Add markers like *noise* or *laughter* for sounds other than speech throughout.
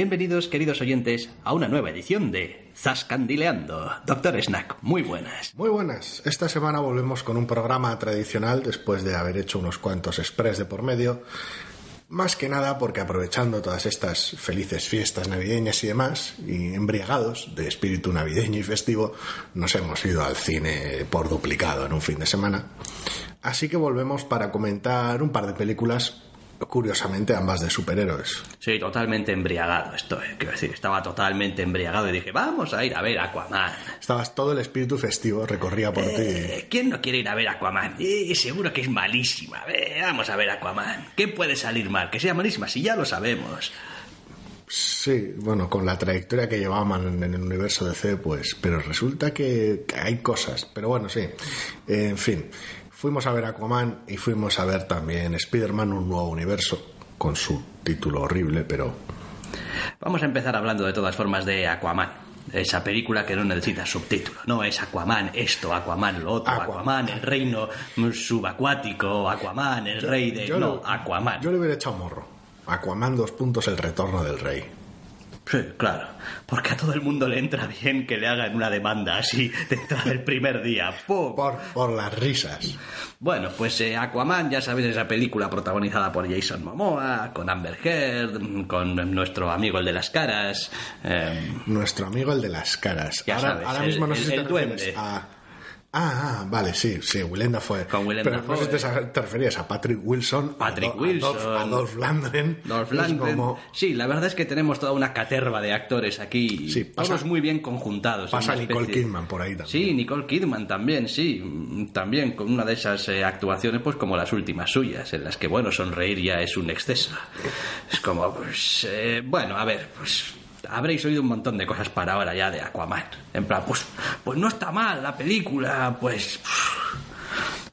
Bienvenidos, queridos oyentes, a una nueva edición de Zascandileando. Doctor Snack, muy buenas. Muy buenas. Esta semana volvemos con un programa tradicional después de haber hecho unos cuantos express de por medio. Más que nada porque aprovechando todas estas felices fiestas navideñas y demás, y embriagados de espíritu navideño y festivo, nos hemos ido al cine por duplicado en un fin de semana. Así que volvemos para comentar un par de películas curiosamente ambas de superhéroes. Sí, totalmente embriagado estoy. Quiero decir, estaba totalmente embriagado y dije, vamos a ir a ver Aquaman. Estabas todo el espíritu festivo, recorría por eh, ti. ¿Quién no quiere ir a ver Aquaman? Y seguro que es malísima. vamos a ver Aquaman. ¿Qué puede salir mal? Que sea malísima, si ya lo sabemos. Sí, bueno, con la trayectoria que llevaban en el universo de C, pues, pero resulta que hay cosas. Pero bueno, sí. En fin. Fuimos a ver Aquaman y fuimos a ver también Spider-Man, un nuevo universo, con su título horrible, pero... Vamos a empezar hablando de todas formas de Aquaman. Esa película que no necesita subtítulo. No es Aquaman esto, Aquaman lo otro, Aquaman, el reino subacuático, Aquaman el rey de... no, Aquaman. Yo le hubiera echado morro. Aquaman dos puntos, el retorno del rey. Sí, claro. Porque a todo el mundo le entra bien que le hagan una demanda así de entrada del primer día. Por, por las risas. Bueno, pues eh, Aquaman, ya sabéis, esa película protagonizada por Jason Momoa, con Amber Heard, con nuestro amigo el de las caras. Eh, nuestro amigo el de las caras. ahora, ahora mismo no sé si te a Ah, ah, vale, sí, sí, Willem fue. Con Willem Pero no sé si te, referías a Patrick Wilson. Patrick Wilson. A Dolph, Lundgren. Dolph Lundgren. Sí, la verdad es que tenemos toda una caterva de actores aquí. Sí, todos muy bien conjuntados. Pasa Nicole Kidman por ahí también. Sí, Nicole Kidman también, sí. También con una de esas eh, actuaciones, pues como las últimas suyas, en las que, bueno, sonreír ya es un exceso. Es como, pues, eh, bueno, a ver, pues habréis oído un montón de cosas para ahora ya de Aquaman. En plan, pues, pues no está mal la película, pues...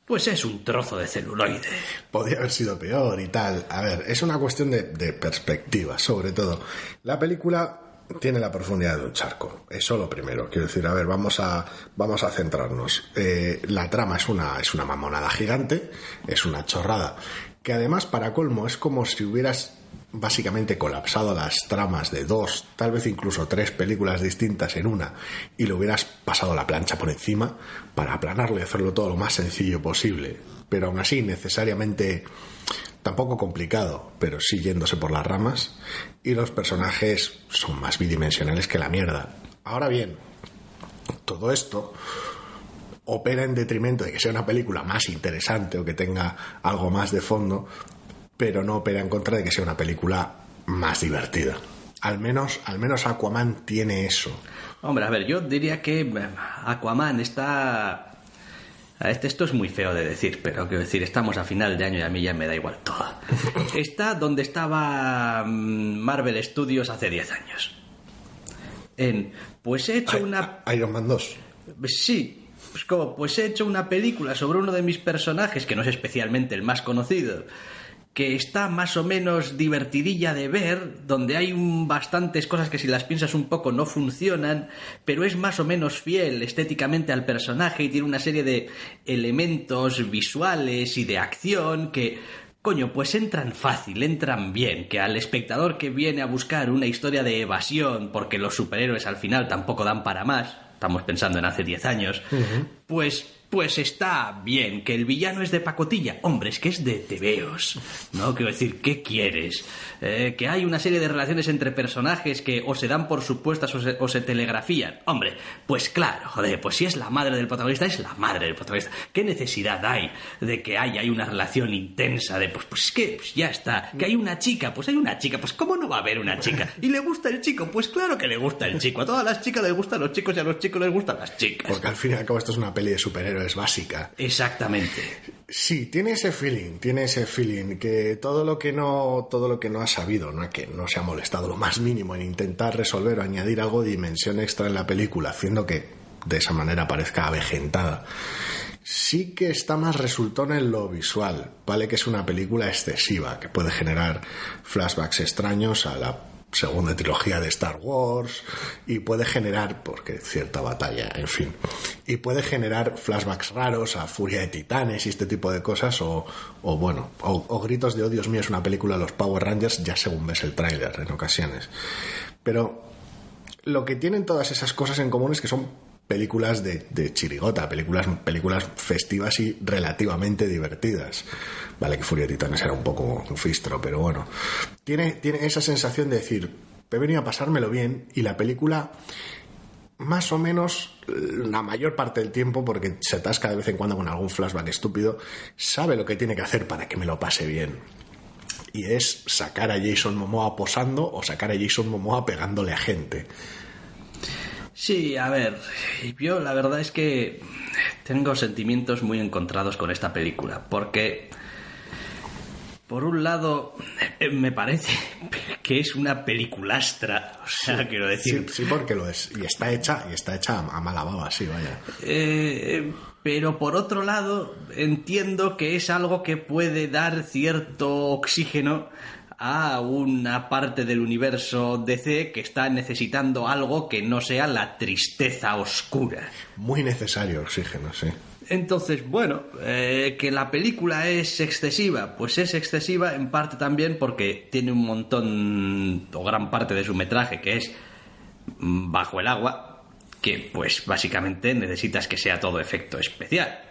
Pues es un trozo de celuloide. Podría haber sido peor y tal. A ver, es una cuestión de, perspectiva, sobre todo. La película tiene la profundidad de un charco. Eso lo primero. Quiero decir, a ver, vamos a, vamos a centrarnos. Eh, la trama es una, es una mamonada gigante, es una chorrada. Que además, para colmo, es como si hubieras básicamente colapsado las tramas de dos, tal vez incluso tres películas distintas en una y le hubieras pasado la plancha por encima para aplanarlo y hacerlo todo lo más sencillo posible, pero aún así necesariamente tampoco complicado, pero sí yéndose por las ramas y los personajes son más bidimensionales que la mierda. Ahora bien, todo esto opera en detrimento de que sea una película más interesante o que tenga algo más de fondo, pero no opera en contra de que sea una película más divertida. Al menos, al menos Aquaman tiene eso. Hombre, a ver, yo diría que eh, Aquaman está este, esto es muy feo de decir, pero quiero decir, estamos a final de año y a mí ya me da igual todo. *laughs* Está donde estaba mm, Marvel Studios hace 10 años. En, pues he hecho una... Iron Man 2. Sí, pues como, pues he hecho una película sobre uno de mis personajes, que no es especialmente el más conocido, que está más o menos divertidilla de ver, donde hay bastantes cosas que si las piensas un poco no funcionan, pero es más o menos fiel estéticamente al personaje y tiene una serie de elementos visuales y de acción que coño, pues entran fácil, entran bien, que al espectador que viene a buscar una historia de evasión, porque los superhéroes al final tampoco dan para más, estamos pensando en hace 10 años, pues pues está bien, que el villano es de pacotilla. Hombre, es que es de tebeos. ¿No? Quiero decir, ¿qué quieres? Eh, que hay una serie de relaciones entre personajes que o se dan por supuestas o se, telegrafían. Hombre, pues claro, joder, pues si es la madre del protagonista, es la madre del protagonista. ¿Qué necesidad hay de que haya hay una relación intensa de, pues, pues es que pues ya está? Que hay una chica, pues hay una chica, pues ¿cómo no va a haber una chica? ¿Y le gusta el chico? Pues claro que le gusta el chico. A todas las chicas les gustan los chicos y a los chicos les gustan las chicas. Porque al fin y al cabo esto es una peli de superhéroes es básica. Exactamente. Sí, tiene ese feeling, tiene ese feeling que todo lo que no, todo lo que no ha sabido, no que no se ha molestado lo más mínimo en intentar resolver o añadir algo de dimensión extra en la película, haciendo que de esa manera parezca avejentada. Sí que está más resultón en lo visual, vale que es una película excesiva, que puede generar flashbacks extraños a la segunda trilogía de Star Wars y puede generar, porque cierta batalla, en fin, y puede generar flashbacks raros a Furia de Titanes y este tipo de cosas o, o bueno, o, gritos de, oh Dios mío, es una película de los Power Rangers ya según ves el tráiler en ocasiones. Pero lo que tienen todas esas cosas en común es que son películas de, chirigota, películas, películas festivas y relativamente divertidas. Vale que Furia de Titanes era un poco un fistro, pero bueno. Tiene, tiene esa sensación de decir, he venido a pasármelo bien y la película más o menos la mayor parte del tiempo, porque se atasca de vez en cuando con algún flashback estúpido, sabe lo que tiene que hacer para que me lo pase bien. Y es sacar a Jason Momoa posando o sacar a Jason Momoa pegándole a gente. Sí, a ver, yo la verdad es que tengo sentimientos muy encontrados con esta película, porque por un lado me parece que es una peliculastra, o sea, sí, quiero decir... Sí, sí, porque lo es, y está hecha, y está hecha a mala baba, sí, vaya. Eh, pero por otro lado entiendo que es algo que puede dar cierto oxígeno a una parte del universo DC que está necesitando algo que no sea la tristeza oscura. Muy necesario oxígeno, sí. Entonces, bueno, eh, que la película es excesiva, pues es excesiva en parte también porque tiene un montón o gran parte de su metraje que es bajo el agua, que pues básicamente necesitas que sea todo efecto especial.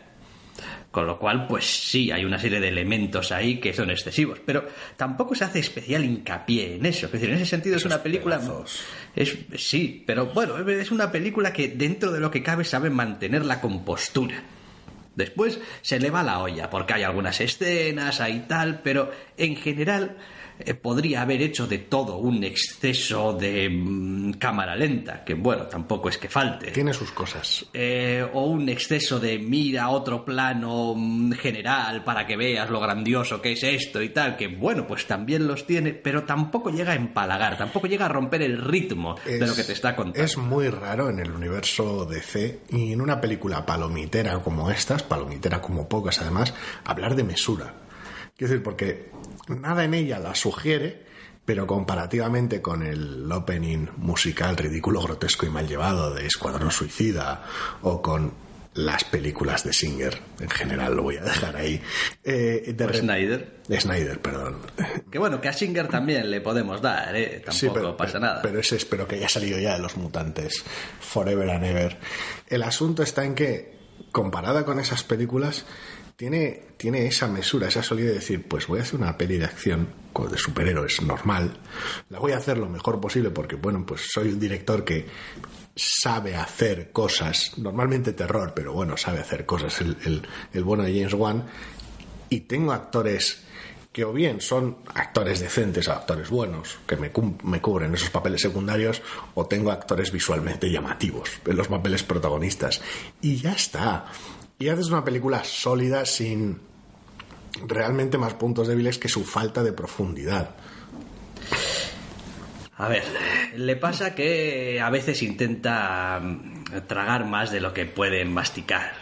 Con lo cual, pues sí, hay una serie de elementos ahí que son excesivos, pero tampoco se hace especial hincapié en eso. Es decir, en ese sentido Esos es una película... pedazos. Es, sí, pero bueno, es una película que dentro de lo que cabe sabe mantener la compostura. Después se le va la olla, porque hay algunas escenas, hay tal, pero en general eh, podría haber hecho de todo un exceso de mm, cámara lenta, que bueno, tampoco es que falte. Tiene sus cosas. Eh, o un exceso de mira otro plano mm, general para que veas lo grandioso que es esto y tal, que bueno, pues también los tiene, pero tampoco llega a empalagar, tampoco llega a romper el ritmo de lo que te está contando. Es muy raro en el universo DC y en una película palomitera como estas, palomitera como pocas además, hablar de mesura. Quiero decir, porque nada en ella la sugiere, pero comparativamente con el opening musical ridículo, grotesco y mal llevado de Escuadrón Suicida o con las películas de Singer, en general lo voy a dejar ahí. Eh, de Snyder. de Snyder, perdón. Que bueno, que a Singer también le podemos dar, ¿eh? Tampoco Sí, pero, pasa nada. Pero ese espero que haya salido ya de los mutantes. Forever and ever. El asunto está en que, comparada con esas películas, tiene, tiene esa mesura, esa solidez de decir, pues voy a hacer una peli de acción de superhéroes normal. La voy a hacer lo mejor posible porque, bueno, pues soy un director que sabe hacer cosas, normalmente terror, pero bueno, sabe hacer cosas, el, el, el bueno de James Wan, y tengo actores que o bien son actores decentes, actores buenos, que me, me cubren esos papeles secundarios, o tengo actores visualmente llamativos en los papeles protagonistas. Y ya está. Y haces una película sólida sin realmente más puntos débiles que su falta de profundidad. A ver, le pasa que a veces intenta mm, tragar más de lo que puede masticar.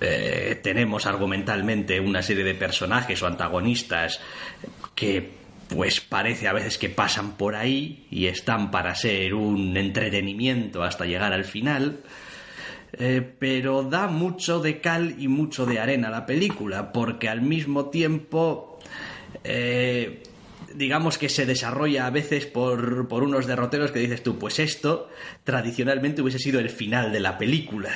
Eh, tenemos argumentalmente una serie de personajes o antagonistas que pues parece a veces que pasan por ahí y están para ser un entretenimiento hasta llegar al final. Eh, pero da mucho de cal y mucho de arena la película, porque al mismo tiempo, eh, digamos que se desarrolla a veces por, por unos derroteros que dices tú, pues esto tradicionalmente hubiese sido el final de la película.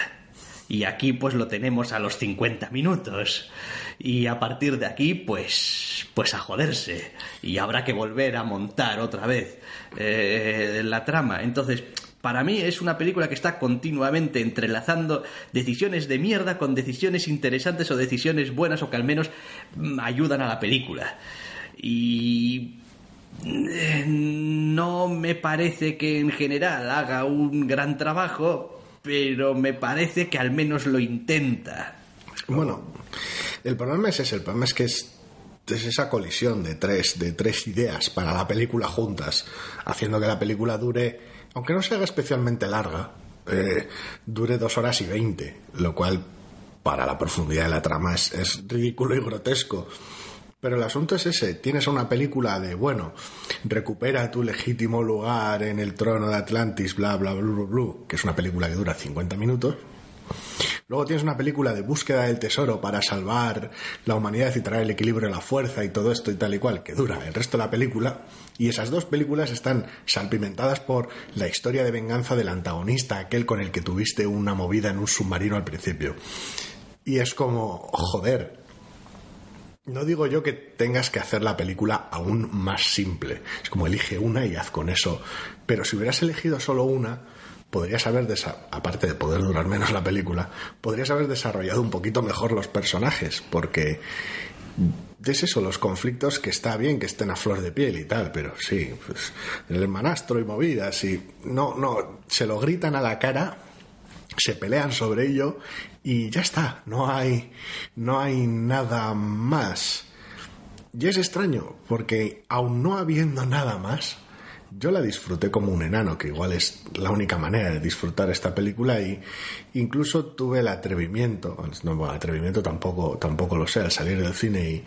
Y aquí pues lo tenemos a los 50 minutos. Y a partir de aquí pues pues a joderse. Y habrá que volver a montar otra vez eh, la trama. Entonces, para mí es una película que está continuamente entrelazando decisiones de mierda con decisiones interesantes o decisiones buenas o que al menos mm, ayudan a la película. Y eh, no me parece que en general haga un gran trabajo, pero me parece que al menos lo intenta. Bueno, el problema es ese, el problema es que es, esa colisión de tres, de tres ideas para la película juntas, haciendo que la película dure, aunque no se haga especialmente larga, eh, dure dos horas y veinte, lo cual para la profundidad de la trama es, ridículo y grotesco. Pero el asunto es ese, tienes una película de, bueno, recupera tu legítimo lugar en el trono de Atlantis, bla, bla, bla, bla, bla, que es una película que dura 50 minutos. Luego tienes una película de búsqueda del tesoro para salvar la humanidad y traer el equilibrio de la fuerza y todo esto y tal y cual, que dura el resto de la película. Y esas dos películas están salpimentadas por la historia de venganza del antagonista, aquel con el que tuviste una movida en un submarino al principio. Y es como, joder, no digo yo que tengas que hacer la película aún más simple. Es como elige una y haz con eso. Pero si hubieras elegido solo una, podrías haber, aparte de poder durar menos la película, podrías haber desarrollado un poquito mejor los personajes. Porque es eso, los conflictos que está bien que estén a flor de piel y tal, pero sí, pues el hermanastro y movidas y no, no, se lo gritan a la cara se pelean sobre ello y ya está, no hay, no hay nada más. Y es extraño, porque aun no habiendo nada más, yo la disfruté como un enano, que igual es la única manera de disfrutar esta película y incluso tuve el atrevimiento, no, bueno, atrevimiento tampoco, tampoco lo sé, al salir del cine y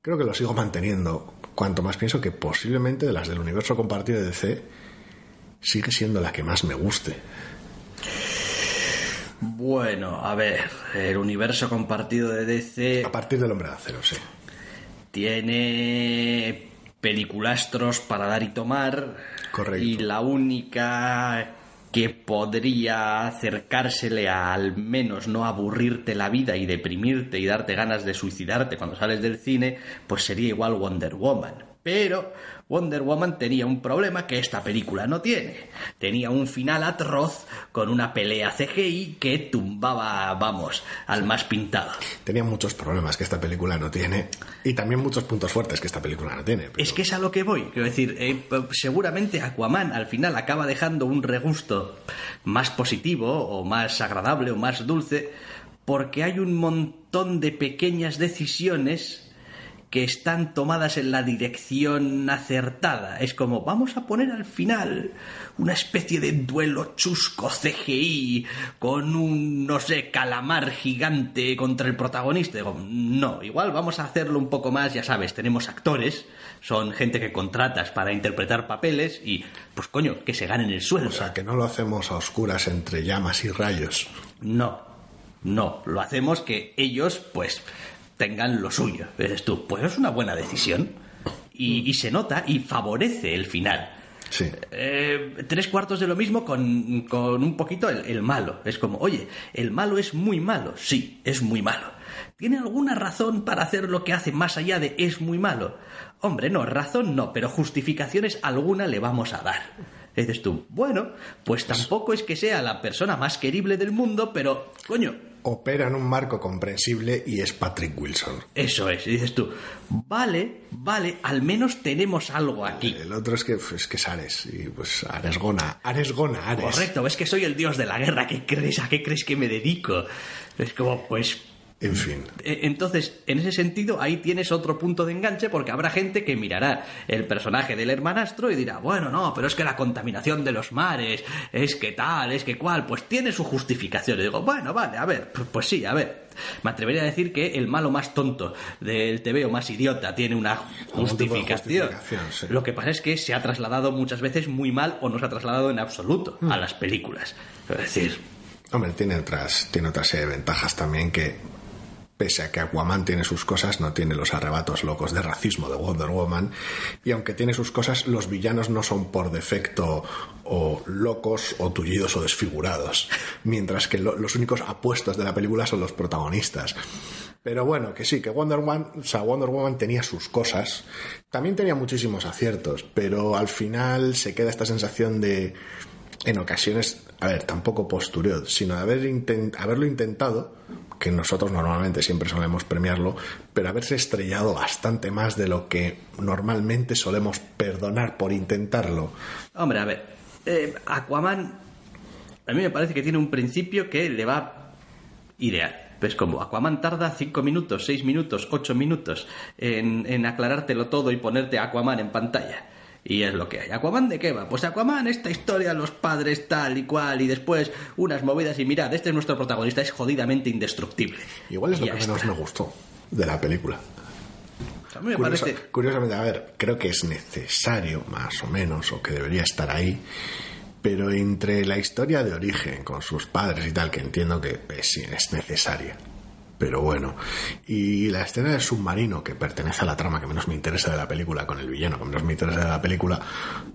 creo que lo sigo manteniendo, cuanto más pienso que posiblemente de las del universo compartido de DC sigue siendo la que más me guste. Bueno, a ver, el universo compartido de DC. A partir del Hombre de Acero, sí. Tiene peliculastros para dar y tomar. Correcto. Y la única que podría acercársele a al menos no aburrirte la vida y deprimirte y darte ganas de suicidarte cuando sales del cine, pues sería igual Wonder Woman. Pero Wonder Woman tenía un problema que esta película no tiene. Tenía un final atroz con una pelea CGI que tumbaba, vamos, al más pintado. Tenía muchos problemas que esta película no tiene y también muchos puntos fuertes que esta película no tiene. Es que es a lo que voy. Quiero decir, eh, seguramente Aquaman al final acaba dejando un regusto más positivo o más agradable o más dulce porque hay un montón de pequeñas decisiones que están tomadas en la dirección acertada. Es como, vamos a poner al final una especie de duelo chusco CGI con un, no sé, calamar gigante contra el protagonista. Digo, no, igual vamos a hacerlo un poco más, ya sabes, tenemos actores, son gente que contratas para interpretar papeles y, pues coño, que se ganen el sueldo. O sea, que no lo hacemos a oscuras entre llamas y rayos. No, no, lo hacemos que ellos, pues, tengan lo suyo. Eres tú, pues es una buena decisión. Y, se nota y favorece el final. Sí. Eh, tres cuartos de lo mismo con, con un poquito el, el, malo. Es como, oye, el malo es muy malo. Sí, es muy malo. ¿Tiene alguna razón para hacer lo que hace más allá de es muy malo? Hombre, no, razón no, pero justificaciones alguna le vamos a dar. dices tú, bueno, pues tampoco es que sea la persona más querible del mundo, pero, coño, opera en un marco comprensible y es Patrick Wilson. Eso es, y dices tú, vale, vale, al menos tenemos algo aquí. El otro es que es, que es Ares, y pues Ares Gona, Ares Gona, Ares. Correcto, es que soy el dios de la guerra, ¿qué crees? ¿A qué crees que me dedico? Es como, pues en fin. E, entonces, en ese sentido, ahí tienes otro punto de enganche porque habrá gente que mirará el personaje del hermanastro y dirá, bueno, no, pero es que la contaminación de los mares, es que tal, es que cual, pues tiene su justificación. Y digo, bueno, vale, a ver, pues sí, a ver. Me atrevería a decir que el malo más tonto del TV o más idiota tiene una justificación. Sí. Lo que pasa es que se ha trasladado muchas veces muy mal o no se ha trasladado en absoluto a Hmm. las películas. Es decir, Hombre, tiene otras, tiene otras de ventajas también que, pese a que Aquaman tiene sus cosas, no tiene los arrebatos locos de racismo de Wonder Woman. Y aunque tiene sus cosas, los villanos no son por defecto o locos o tullidos o desfigurados. Mientras que lo- los únicos apuestos de la película son los protagonistas. Pero bueno, que sí, que Wonder Woman, o sea, Wonder Woman tenía sus cosas. También tenía muchísimos aciertos, pero al final se queda esta sensación de, en ocasiones, a ver, tampoco postureo, sino de haber haberlo intentado, que nosotros normalmente siempre solemos premiarlo, pero haberse estrellado bastante más de lo que normalmente solemos perdonar por intentarlo. Hombre, a ver, eh, Aquaman a mí me parece que tiene un principio que le va ideal. Pues como Aquaman tarda 5 minutos, 6 minutos, 8 minutos en, aclarártelo todo y ponerte Aquaman en pantalla. Y es lo que hay. ¿Aquaman de qué va? Pues Aquaman, esta historia, los padres tal y cual, y después unas movidas y mirad, este es nuestro protagonista, es jodidamente indestructible. Igual es lo que menos está. me gustó de la película. A mí me Curiosa- parece... Curiosamente, a ver, creo que es necesario, más o menos, o que debería estar ahí, pero entre la historia de origen con sus padres y tal, que entiendo que eh, sí es necesaria, pero bueno, y la escena del submarino, que pertenece a la trama que menos me interesa de la película, con el villano que menos me interesa de la película,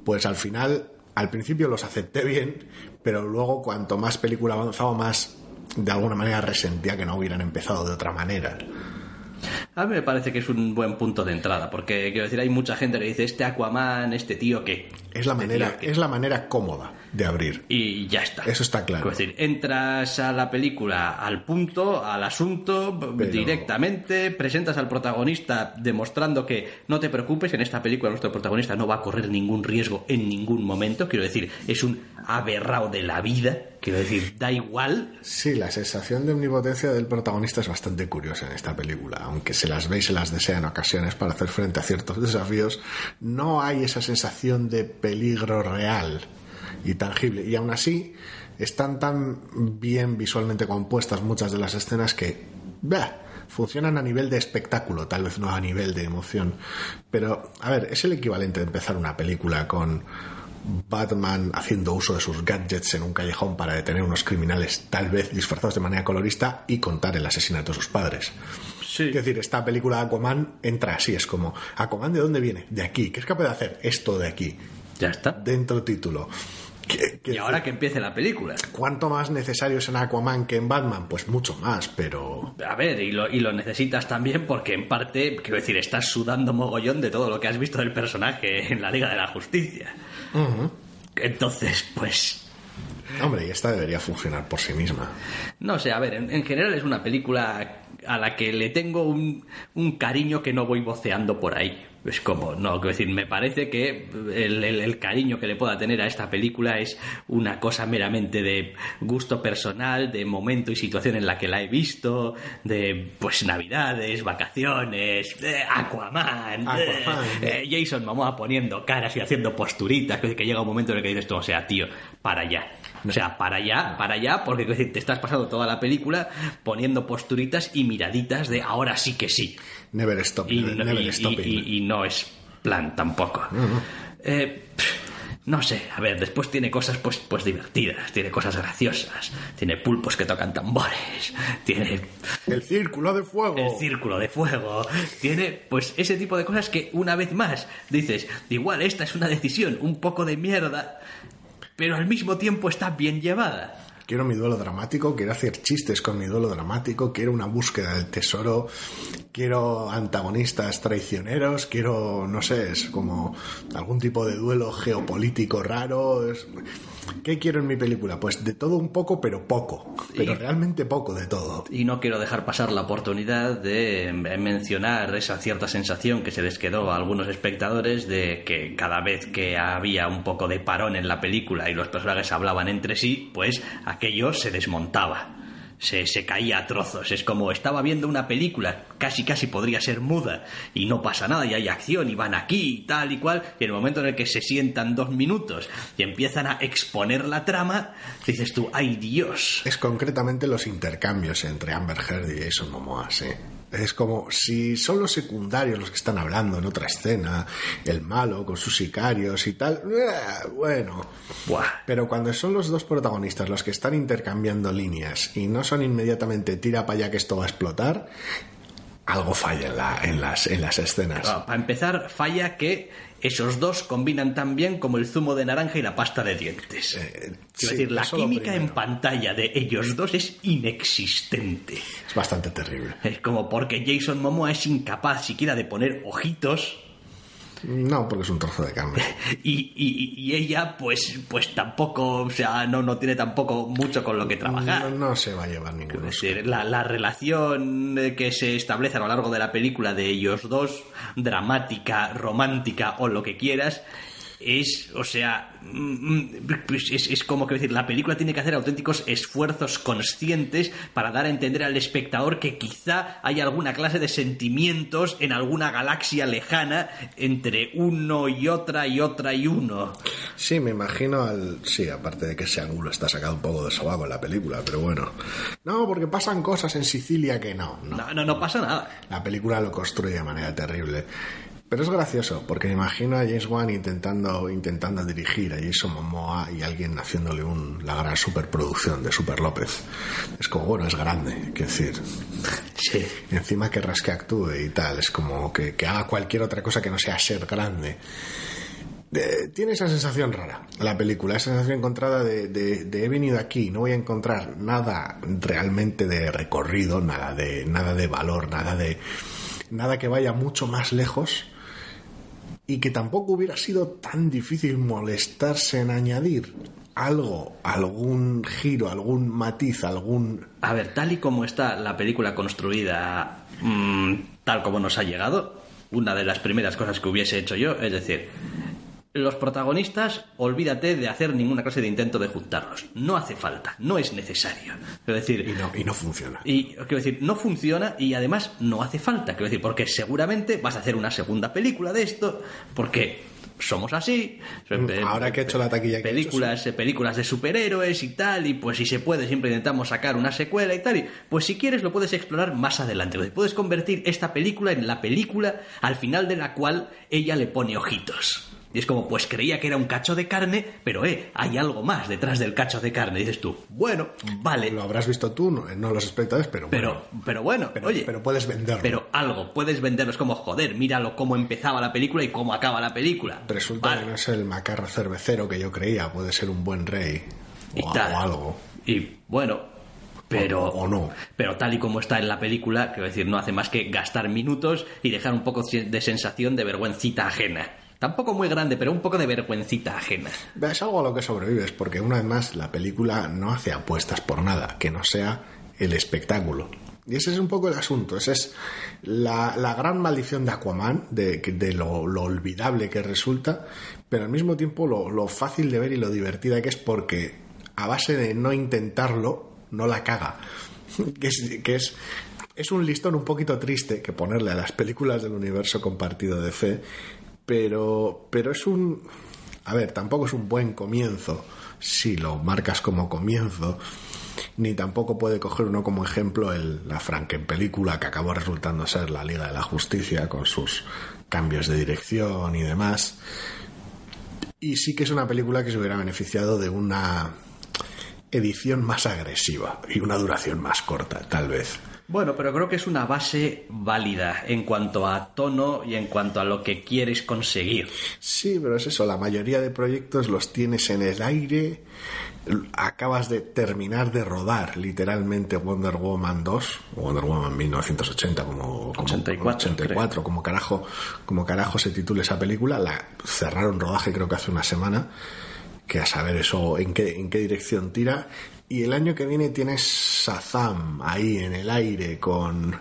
pues al final, al principio los acepté bien, pero luego cuanto más película avanzaba, más de alguna manera resentía que no hubieran empezado de otra manera. A mí me parece que es un buen punto de entrada, porque quiero decir, hay mucha gente que dice, este Aquaman, este tío que... Es la Este manera, que- es la manera cómoda de abrir. Y ya está. Eso está claro. Es decir, entras a la película al punto, al asunto, Pero- directamente, presentas al protagonista demostrando que no te preocupes, en esta película nuestro protagonista no va a correr ningún riesgo en ningún momento. Quiero decir, es un aberrado de la vida. Quiero decir, da igual. Sí, la sensación de omnipotencia del protagonista es bastante curiosa en esta película. Aunque se las ve y se las desea en ocasiones para hacer frente a ciertos desafíos, no hay esa sensación de peligro real y tangible. Y aún así, están tan bien visualmente compuestas muchas de las escenas que... bah, funcionan a nivel de espectáculo, tal vez no a nivel de emoción. Pero, a ver, es el equivalente de empezar una película con Batman haciendo uso de sus gadgets en un callejón para detener unos criminales, tal vez disfrazados de manera colorista, y contar el asesinato de sus padres. Sí. Es decir, esta película de Aquaman entra así, es como, ¿Aquaman de dónde viene? De aquí. ¿Qué es capaz de hacer? Esto de aquí. Ya está. Dentro título. ¿Qué- qué Y ahora que empiece la película. ¿Cuánto más necesario es en Aquaman que en Batman? Pues mucho más, pero... A ver, y lo, y lo necesitas también porque en parte, quiero decir, estás sudando mogollón de todo lo que has visto del personaje en la Liga de la Justicia. Entonces, pues, Hombre, y esta debería funcionar por sí misma. no sé, a ver, en, en general es una película a la que le tengo un, un cariño que no voy voceando por ahí. Es como, no, quiero decir, me parece que el, el- el cariño que le pueda tener a esta película es una cosa meramente de gusto personal, de momento y situación en la que la he visto, de pues navidades, vacaciones, Aquaman, Aquaman. eh, Jason Momoa poniendo caras y haciendo posturitas, que que llega un momento en el que dices tú, o sea, tío, para allá. O sea, para allá, para allá, porque quiero decir, te estás pasando toda la película poniendo posturitas y miraditas de ahora sí que sí. Never stop, Y, never, no, never y- stopping. y- y no es plan tampoco. Eh, pff, no sé, a ver, después tiene cosas pues, pues divertidas, tiene cosas graciosas, tiene pulpos que tocan tambores, tiene El círculo de fuego. el círculo de fuego, tiene pues ese tipo de cosas que una vez más dices, igual esta es una decisión un poco de mierda, pero al mismo tiempo está bien llevada. Quiero mi duelo dramático, quiero hacer chistes con mi duelo dramático, quiero una búsqueda del tesoro, quiero antagonistas traicioneros, quiero, no sé, es como algún tipo de duelo geopolítico raro. es- ¿Qué quiero en mi película? Pues de todo un poco, pero poco. Pero Y- realmente poco de todo. Y no quiero dejar pasar la oportunidad de mencionar esa cierta sensación que se les quedó a algunos espectadores de que cada vez que había un poco de parón en la película y los personajes hablaban entre sí, pues aquello se desmontaba. Se, se caía a trozos. Es como estaba viendo una película, casi casi podría ser muda, y no pasa nada, y hay acción, y van aquí, y tal y cual, y en el momento en el que se sientan dos minutos y empiezan a exponer la trama, dices tú, ¡ay Dios! Es concretamente los intercambios entre Amber Heard y Jason Momoa, sí. Es como si son los secundarios los que están hablando en otra escena, el malo con sus sicarios y tal, eh, bueno. Buah. Pero cuando son los dos protagonistas los que están intercambiando líneas y no son inmediatamente tira para allá que esto va a explotar, algo falla en, la- en las, en las escenas. Para empezar, falla que esos dos combinan tan bien como el zumo de naranja y la pasta de dientes. Eh, Quiero sí, decir, la química en pantalla de ellos dos es inexistente. Es bastante terrible. Es como porque Jason Momoa es incapaz siquiera de poner ojitos No, porque es un trozo de carne. *laughs* y, y- y ella pues pues tampoco, o sea, no, no tiene tampoco mucho con lo que trabajar. No, no se va a llevar ninguno. Es decir, la, la relación eh, que se establece a lo largo de la película de ellos dos, dramática, romántica o lo que quieras, es, o sea, mm, mm, pues es, es como que decir, la película tiene que hacer auténticos esfuerzos conscientes para dar a entender al espectador que quizá hay alguna clase de sentimientos en alguna galaxia lejana entre uno y otra y otra y uno. Sí, me imagino al. Sí, aparte de que ese ángulo está sacado un poco de sobaco en la película, pero bueno. No, porque pasan cosas en Sicilia que no, no. No, no, no pasa nada. La película lo construye de manera terrible. Pero es gracioso, porque me imagino a James Wan intentando, intentando dirigir a Jason Momoa y alguien haciéndole un, la gran superproducción de Super López. Es como, bueno, es grande, quiero decir. Sí. Y encima querrás que actúe y tal. Es como que, que haga cualquier otra cosa que no sea ser grande. Tiene esa sensación rara la película, esa sensación encontrada de, de- de he venido aquí, no voy a encontrar nada realmente de recorrido, nada de, nada de valor, nada de nada que vaya mucho más lejos y que tampoco hubiera sido tan difícil molestarse en añadir algo, algún giro, algún matiz, algún A ver, tal y como está la película construida, mm, tal como nos ha llegado, una de las primeras cosas que hubiese hecho yo, es decir, los protagonistas, olvídate de hacer ninguna clase de intento de juntarlos. No hace falta, no es necesario. Quiero decir, y no, y no funciona. y quiero decir, no funciona y además no hace falta. Quiero decir, porque seguramente vas a hacer una segunda película de esto, porque somos así. Mm, Ahora que he hecho la taquilla que he hecho, películas, películas de superhéroes y tal, y pues si se puede, siempre intentamos sacar una secuela y tal. Y pues si quieres, lo puedes explorar más adelante. Puedes convertir esta película en la película al final de la cual ella le pone ojitos. Y es como, pues creía que era un cacho de carne, pero eh, hay algo más detrás del cacho de carne. Y dices tú, bueno, vale, Lo habrás visto tú, no, no los espectadores, pero pero, bueno. pero bueno, Pero, oye, pero puedes venderlo. pero algo, puedes venderlo. Es como, joder, míralo cómo empezaba la película y cómo acaba la película. Resulta Vale. que no es el macarra cervecero que yo creía, puede ser un buen rey y o, tal. o algo. Y bueno, pero. O- o no. Pero tal y como está en la película, quiero decir, no hace más que gastar minutos y dejar un poco de sensación de vergüencita ajena. Tampoco muy grande, pero un poco de vergüencita ajena. Es algo a lo que sobrevives, porque una vez más la película no hace apuestas por nada, que no sea el espectáculo. Y ese es un poco el asunto, esa es la, gran maldición de Aquaman, de, lo, olvidable que resulta, pero al mismo tiempo lo, fácil de ver y lo divertida que es porque a base de no intentarlo, no la caga. *laughs* que es, es un listón un poquito triste que ponerle a las películas del universo compartido de fe, pero, pero es un... A ver, tampoco es un buen comienzo si lo marcas como comienzo, ni tampoco puede coger uno como ejemplo el, la Franken película que acabó resultando ser la Liga de la Justicia con sus cambios de dirección y demás. Y sí que es una película que se hubiera beneficiado de una edición más agresiva y una duración más corta, tal vez. Bueno, pero creo que es una base válida en cuanto a tono y en cuanto a lo que quieres conseguir. Sí, pero es eso, la mayoría de proyectos los tienes en el aire, acabas de terminar de rodar literalmente Wonder Woman 2, o Wonder Woman 1980 como, como 84, 84, como carajo, como carajo se titula esa película, la cerraron rodaje creo que hace una semana, que a saber eso en qué, en qué dirección tira, y el año que viene tienes Shazam ahí en el aire con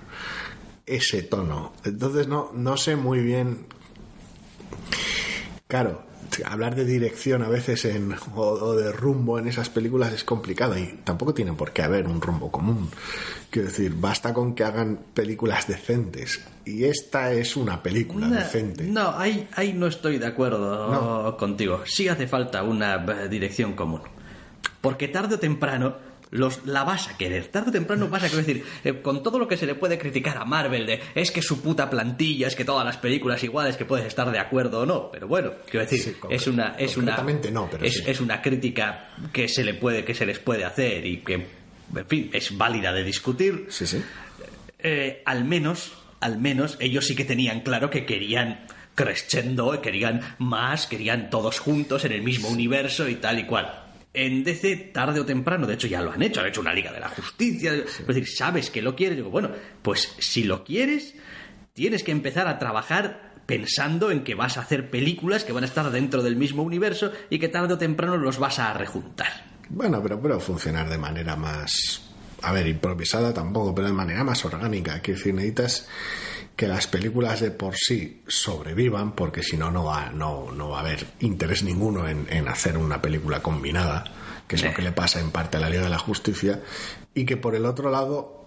ese tono. Entonces no, no sé muy bien Claro, hablar de dirección a veces en, o, o de rumbo en esas películas es complicado y tampoco tienen por qué haber un rumbo común. Quiero decir, basta con que hagan películas decentes. Y esta es una película No, decente. No, ahí, ahí no estoy de acuerdo contigo. Sí hace falta una eh, dirección común. Porque tarde o temprano los, la vas a querer. Tarde o temprano vas a querer decir, eh, con todo lo que se le puede criticar a Marvel de es que su puta plantilla, es que todas las películas iguales, que puedes estar de acuerdo o no, pero bueno, quiero decir, Sí, es una es una concretamente no, pero es, sí. es una crítica que se le puede que se les puede hacer y que en fin, es válida de discutir. Sí, sí. Eh, al menos, al menos ellos sí que tenían claro que querían crescendo, querían más, querían todos juntos en el mismo universo y tal y cual. En DC, tarde o temprano, de hecho ya lo han hecho, han hecho una Liga de la Justicia, es decir, sabes que lo quieres, digo, bueno, pues si lo quieres, tienes que empezar a trabajar pensando en que vas a hacer películas que van a estar dentro del mismo universo y que tarde o temprano los vas a rejuntar. Bueno, pero puede funcionar de manera más. A ver, improvisada tampoco, pero de manera más orgánica. Quiero decir, necesitas que las películas de por sí sobrevivan, porque si no, no va, no, no va a haber interés ninguno en, en hacer una película combinada, que es lo que le pasa en parte a la Liga de la Justicia, y que por el otro lado,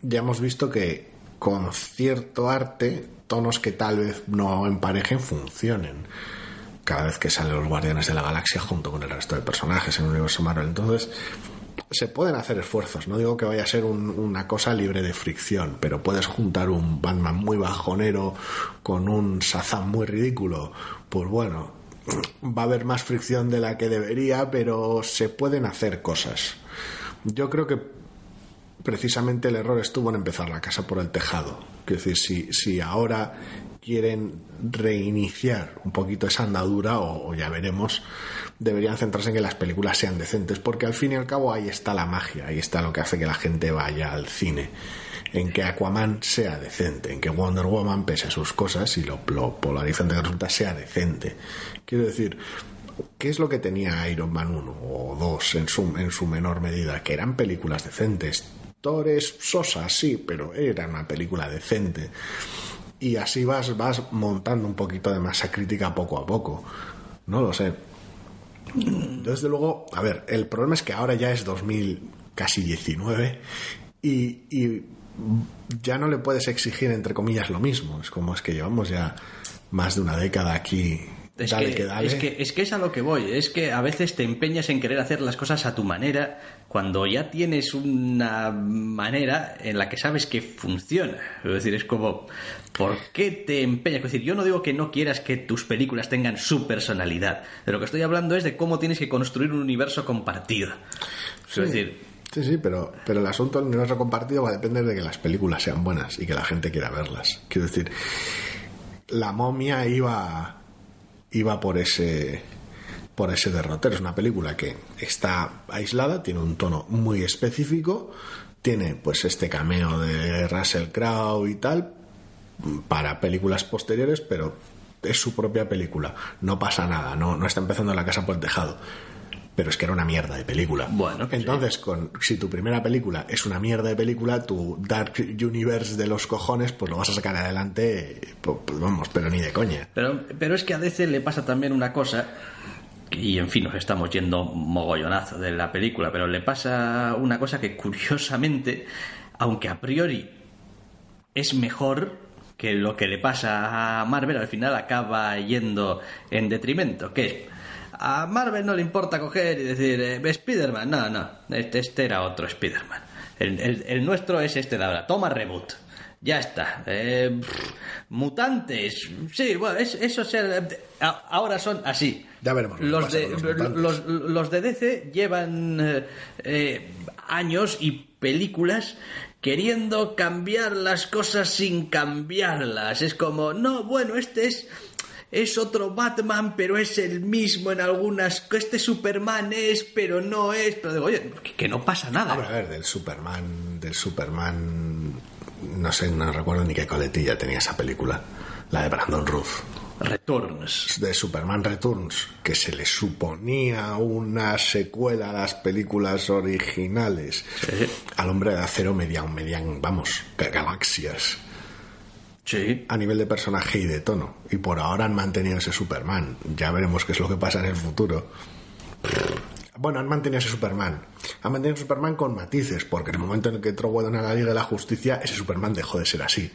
ya hemos visto que con cierto arte, tonos que tal vez no emparejen funcionen cada vez que salen los Guardianes de la Galaxia junto con el resto de personajes en el universo Marvel. Entonces, se pueden hacer esfuerzos. No digo que vaya a ser un- una cosa libre de fricción, pero puedes juntar un Batman muy bajonero con un Shazam muy ridículo. Pues bueno, va a haber más fricción de la que debería, pero se pueden hacer cosas. Yo creo que precisamente el error estuvo en empezar la casa por el tejado. Quiero decir, si, si ahora quieren reiniciar un poquito esa andadura, o, o ya veremos, deberían centrarse en que las películas sean decentes, porque al fin y al cabo ahí está la magia, ahí está lo que hace que la gente vaya al cine. En que Aquaman sea decente, en que Wonder Woman, pese a sus cosas y lo, polarizante que resulta, sea decente. Quiero decir, ¿Qué es lo que tenía Iron Man 1 o 2 en su, en su menor medida? Que eran películas decentes. Thor es sosa, sí, pero era una película decente. Y así vas, vas montando un poquito de masa crítica poco a poco. No lo sé. Desde luego, a ver, el problema es que ahora ya es 2000, casi 19, y, y ya no le puedes exigir, entre comillas, lo mismo. Es como es que llevamos ya más de una década aquí. Es dale que, que dale. es que es que es a lo que voy, es que a veces te empeñas en querer hacer las cosas a tu manera cuando ya tienes una manera en la que sabes que funciona. Es decir, es como, ¿por qué te empeñas? Es decir, yo no digo que no quieras que tus películas tengan su personalidad, de lo que estoy hablando es de cómo tienes que construir un universo compartido. Es decir, Sí, sí, pero, pero el asunto del universo compartido va a depender de que las películas sean buenas y que la gente quiera verlas. Quiero decir, la momia iba, iba por ese por ese derrotero. Es una película que está aislada, tiene un tono muy específico, tiene pues este cameo de Russell Crowe y tal para películas posteriores, pero es su propia película. No pasa nada, no, no está empezando la casa por el tejado. Pero es que era una mierda de película. Bueno, sí. Entonces, con, si tu primera película es una mierda de película, tu Dark Universe de los cojones, pues lo vas a sacar adelante, pues, pues vamos, pero ni de coña. Pero, pero es que a DC le pasa también una cosa, y en fin, nos estamos yendo mogollonazo de la película, pero le pasa una cosa que curiosamente, aunque a priori es mejor que lo que le pasa a Marvel, al final acaba yendo en detrimento, que es... A Marvel no le importa coger y decir, eh, Spider-Man, no, no, este, este era otro Spider-Man. El, el- nuestro es este de ahora, toma reboot. Ya está. Eh, mutantes. Sí, bueno, es- eso ahora son así. Ya veremos Los de, los los, de DC llevan eh, eh, años y películas queriendo cambiar las cosas sin cambiarlas. Es como, no, bueno, este es es otro Batman, pero es el mismo en algunas. Este Superman es, pero no es. Pero digo, oye, que, que no pasa nada. Hombre, a ver, del Superman, del Superman, no sé, no recuerdo ni qué coletilla tenía esa película, la de Brandon Ruth. Returns. de Superman Returns, que se le suponía una secuela a las películas originales. Sí. Al hombre de acero medían, medían, vamos, ga- galaxias Sí. a nivel de personaje y de tono. Y por ahora han mantenido ese Superman. Ya veremos qué es lo que pasa en el futuro. Bueno, han mantenido ese Superman. Han mantenido ese Superman con matices, porque en el momento en el que entró Whedon a la Liga de la Justicia, ese Superman dejó de ser así.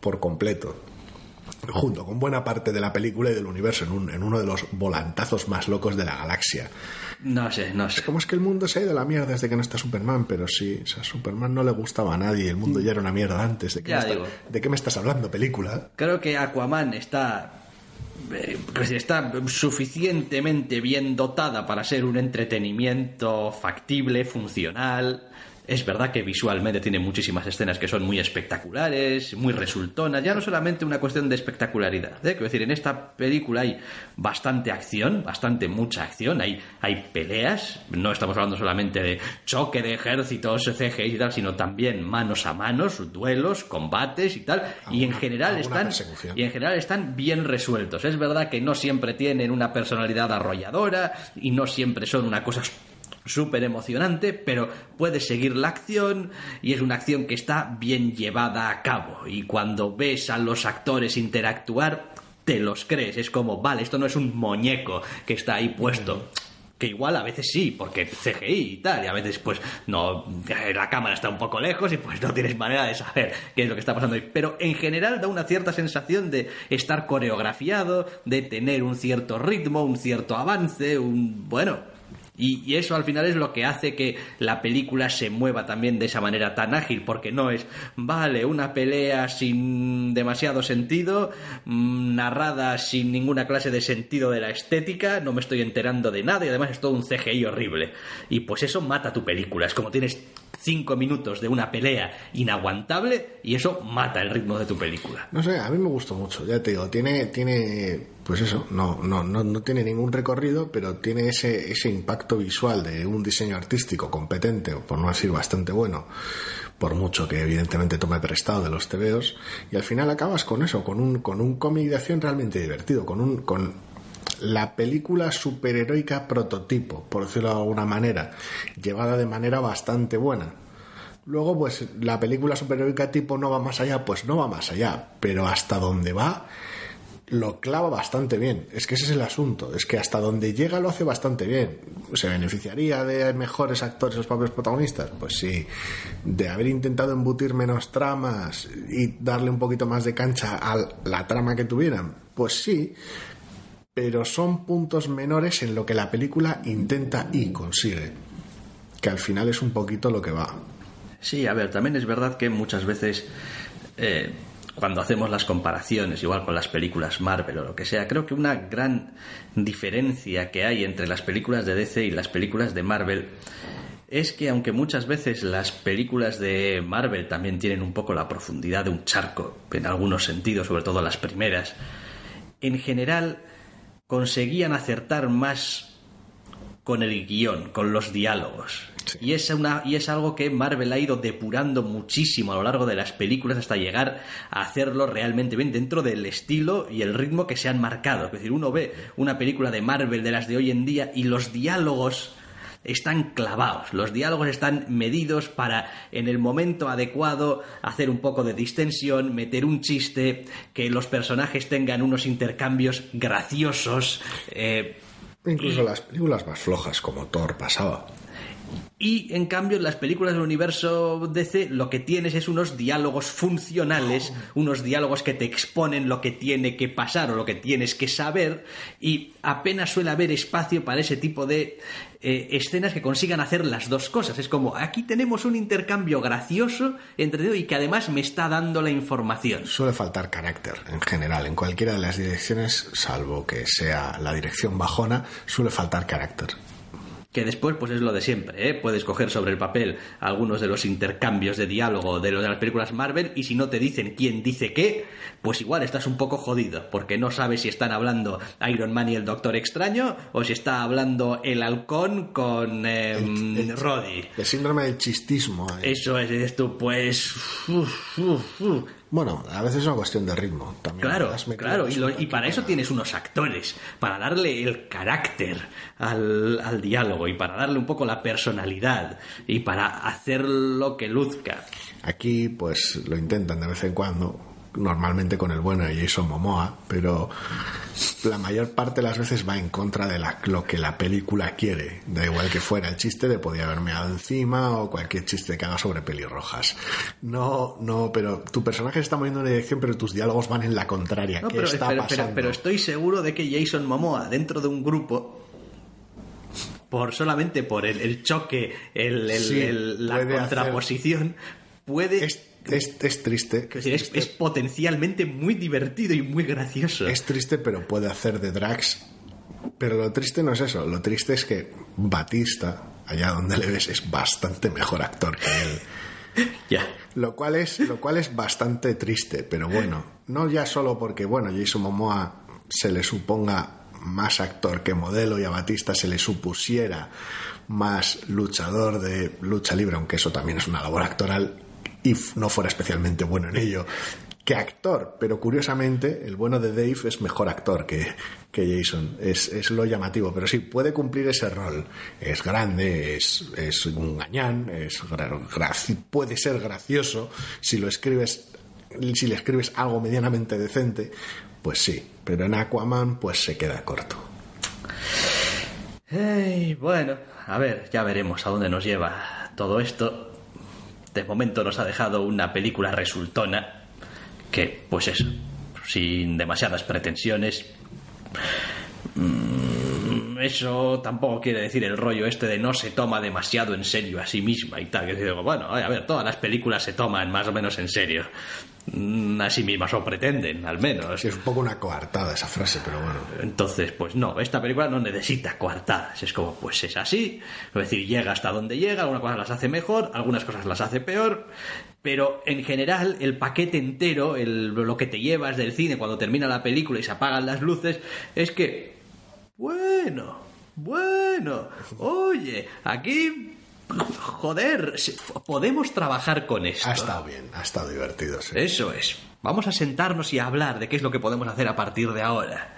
Por completo. Junto con buena parte de la película y del universo en, un- en uno de los volantazos más locos de la galaxia. No sé, no sé. ¿Cómo es que el mundo se ha ido a la mierda desde que no está Superman? Pero sí, o sea, Superman no le gustaba a nadie, el mundo ya era una mierda antes. ¿De qué, Ya me, está-. ¿de qué me estás hablando, película? Creo que Aquaman está. eh, está suficientemente bien dotada para ser un entretenimiento factible, funcional. Es verdad que visualmente tiene muchísimas escenas que son muy espectaculares, muy resultonas. Ya no solamente una cuestión de espectacularidad. ¿eh? Quiero decir, en esta película hay bastante acción, bastante mucha acción. Hay, hay peleas. No estamos hablando solamente de choque de ejércitos, CGI y tal, sino también manos a manos, duelos, combates y tal. y en general están y en general están bien resueltos. Es verdad que no siempre tienen una personalidad arrolladora y no siempre son una cosa súper emocionante, pero puedes seguir la acción y es una acción que está bien llevada a cabo. Y cuando ves a los actores interactuar, te los crees. Es como, vale, esto no es un muñeco que está ahí puesto. Que igual a veces sí, porque CGI y tal, y a veces pues no, la cámara está un poco lejos y pues no tienes manera de saber qué es lo que está pasando. ahí. Pero en general da una cierta sensación de estar coreografiado, de tener un cierto ritmo, un cierto avance, un... bueno... Y, eso al final es lo que hace que la película se mueva también de esa manera tan ágil, porque no es, vale, una pelea sin demasiado sentido, mm, narrada sin ninguna clase de sentido de la estética, no me estoy enterando de nada y además es todo un CGI horrible. Y pues eso mata tu película, es como tienes cinco minutos de una pelea inaguantable y eso mata el ritmo de tu película. No sé, a mí me gustó mucho, ya te digo, tiene, tiene pues eso, no, no, no, no tiene ningún recorrido, pero tiene ese, ese impacto visual de un diseño artístico competente, o por no decir bastante bueno, por mucho que evidentemente tome prestado de los tebeos, y al final acabas con eso, con un, con un cómic de acción realmente divertido, con un, con la película superheroica prototipo, por decirlo de alguna manera, llevada de manera bastante buena. Luego, pues la película superheroica tipo no va más allá, pues no va más allá, pero hasta donde va lo clava bastante bien. Es que ese es el asunto, es que hasta donde llega lo hace bastante bien. ¿Se beneficiaría de mejores actores los papeles protagonistas? Pues sí. De haber intentado embutir menos tramas y darle un poquito más de cancha a la trama que tuvieran? Pues sí. Pero son puntos menores en lo que la película intenta y consigue. Que al final es un poquito lo que va. Sí, a ver, también es verdad que muchas veces eh, cuando hacemos las comparaciones, igual con las películas Marvel o lo que sea, creo que una gran diferencia que hay entre las películas de DC y las películas de Marvel es que aunque muchas veces las películas de Marvel también tienen un poco la profundidad de un charco, en algunos sentidos, sobre todo las primeras, en general conseguían acertar más con el guion, con los diálogos. Sí. Y, es una, y es algo que Marvel ha ido depurando muchísimo a lo largo de las películas hasta llegar a hacerlo realmente bien dentro del estilo y el ritmo que se han marcado. Es decir, uno ve una película de Marvel de las de hoy en día y los diálogos están clavados, los diálogos están medidos para en el momento adecuado hacer un poco de distensión, meter un chiste, que los personajes tengan unos intercambios graciosos. eh, Incluso las películas más flojas como Thor pasaba. Y en cambio, en las películas del universo DC, lo que tienes es unos diálogos funcionales, unos diálogos que te exponen lo que tiene que pasar o lo que tienes que saber, y apenas suele haber espacio para ese tipo de eh, escenas que consigan hacer las dos cosas. Es como, aquí tenemos un intercambio gracioso, entretenido y que además me está dando la información. Suele faltar carácter en general, en cualquiera de las direcciones, salvo que sea la dirección bajona, suele faltar carácter. Que después, pues es lo de siempre, ¿eh? Puedes coger sobre el papel algunos de los intercambios de diálogo de, los de las películas Marvel y si no te dicen quién dice qué, pues igual estás un poco jodido, porque no sabes si están hablando Iron Man y el Doctor Extraño o si está hablando el halcón con eh, el- Roddy. El síndrome del chistismo. eh. Eso es, tú, pues... uf, uf, uf. Bueno, a veces es una cuestión de ritmo también. Claro, claro, y, lo- para eso tienes unos actores, para darle el carácter al, al diálogo y para darle un poco la personalidad y para hacer lo que luzca. Aquí, pues lo intentan de vez en cuando, normalmente con el bueno de Jason Momoa, pero la mayor parte de las veces va en contra de la- lo que la película quiere. Da igual que fuera el chiste de podía haberme dado encima o cualquier chiste que haga sobre pelirrojas. No, no, pero tu personaje se está moviendo en una dirección, pero tus diálogos van en la contraria. No, ¿Qué pero, está pero- pasando? pero estoy seguro de que Jason Momoa, dentro de un grupo, por solamente por el, el choque, el, el- Sí, el- la contraposición, puede. Es, es, es triste. decir, es, es potencialmente muy divertido y muy gracioso. Es triste, pero puede hacer de Drax. Pero lo triste no es eso. Lo triste es que Batista, allá donde le ves, es bastante mejor actor que él. *laughs* Ya. Lo cual es, lo cual es bastante triste, pero bueno, no ya solo porque, bueno, Jason Momoa se le suponga más actor que modelo y a Batista se le supusiera más luchador de lucha libre, aunque eso también es una labor actoral y no fuera especialmente bueno en ello, que actor. Pero curiosamente, el bueno de Dave es mejor actor que, que Jason. Es, es lo llamativo, pero sí, puede cumplir ese rol. Es grande, es, es un gañán, es puede ser gracioso si lo escribes si le escribes algo medianamente decente, pues sí, pero en Aquaman pues se queda corto. Ey, bueno, a ver, ya veremos a dónde nos lleva todo esto. De momento nos ha dejado una película resultona que, pues eso, sin demasiadas pretensiones. Mm, Eso tampoco quiere decir el rollo este de no se toma demasiado en serio a sí misma y tal. Que digo, bueno, a ver, todas las películas se toman más o menos en serio. Mm, A sí mismas o pretenden, al menos. Sí, es un poco una coartada esa frase, pero bueno. Entonces, pues no, esta película no necesita coartadas. Es como, pues es así. Es decir, llega hasta donde llega, algunas cosas las hace mejor, algunas cosas las hace peor. Pero en general, el paquete entero, el, lo que te llevas del cine cuando termina la película y se apagan las luces, es que, bueno, bueno, oye, aquí, joder, podemos trabajar con esto. Ha estado bien, ha estado divertido. sí. Eso es. Vamos a sentarnos y a hablar de qué es lo que podemos hacer a partir de ahora.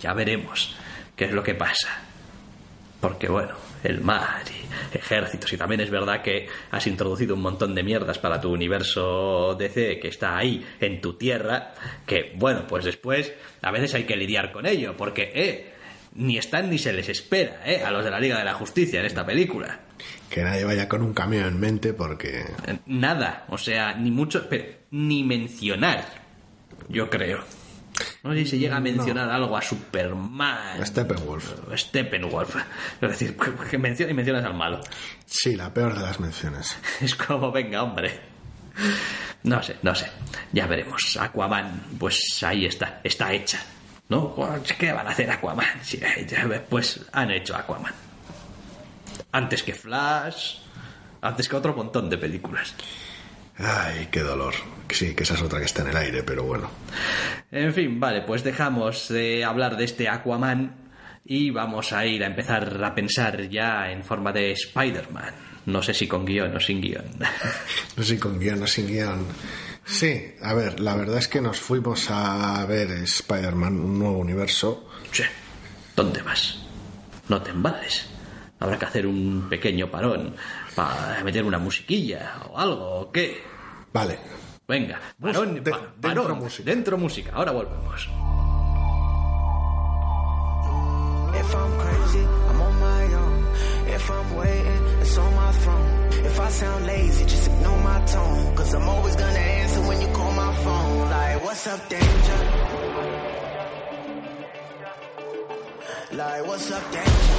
Ya veremos qué es lo que pasa. Porque bueno, el mar y ejércitos. Y también es verdad que has introducido un montón de mierdas para tu universo DC que está ahí en tu tierra. Que bueno, pues después a veces hay que lidiar con ello. Porque, eh, ni están ni se les espera, eh, a los de la Liga de la Justicia en esta película. Que nadie vaya con un camión en mente porque... Nada, o sea, ni mucho, pero ni mencionar, yo creo. No sé si se llega a mencionar algo a Superman. Steppenwolf. Steppenwolf. Es decir, que menciona y mencionas al malo. Sí, la peor de las menciones. *laughs* Es como, venga, hombre. No sé, no sé. Ya veremos. Aquaman, pues ahí está, está hecha. ¿No? ¿Qué van a hacer Aquaman? *laughs* Sí, Pues han hecho Aquaman. Antes que Flash, antes que otro montón de películas. Ay, qué dolor. Sí, que esa es otra que está en el aire, pero bueno. En fin, vale, pues dejamos de hablar de este Aquaman y vamos a ir a empezar a pensar ya en forma de Spider-Man. No sé si con guion o sin guion. *laughs* No sé si con guion o sin guion. Sí, a ver, la verdad es que nos fuimos a ver Spider-Man, un nuevo universo. Che, ¿dónde vas? No te embales. Habrá que hacer un pequeño parón para meter una musiquilla o algo, ¿o qué? Vale, Venga, parón, de- pa- dentro música. dentro música. Ahora volvemos. If I'm crazy, I'm on my own. If I'm waiting, it's on my throne. If I sound lazy, just ignore my tone. Cause I'm always gonna answer when you call my phone. Like, what's up, danger? Like, what's up, danger?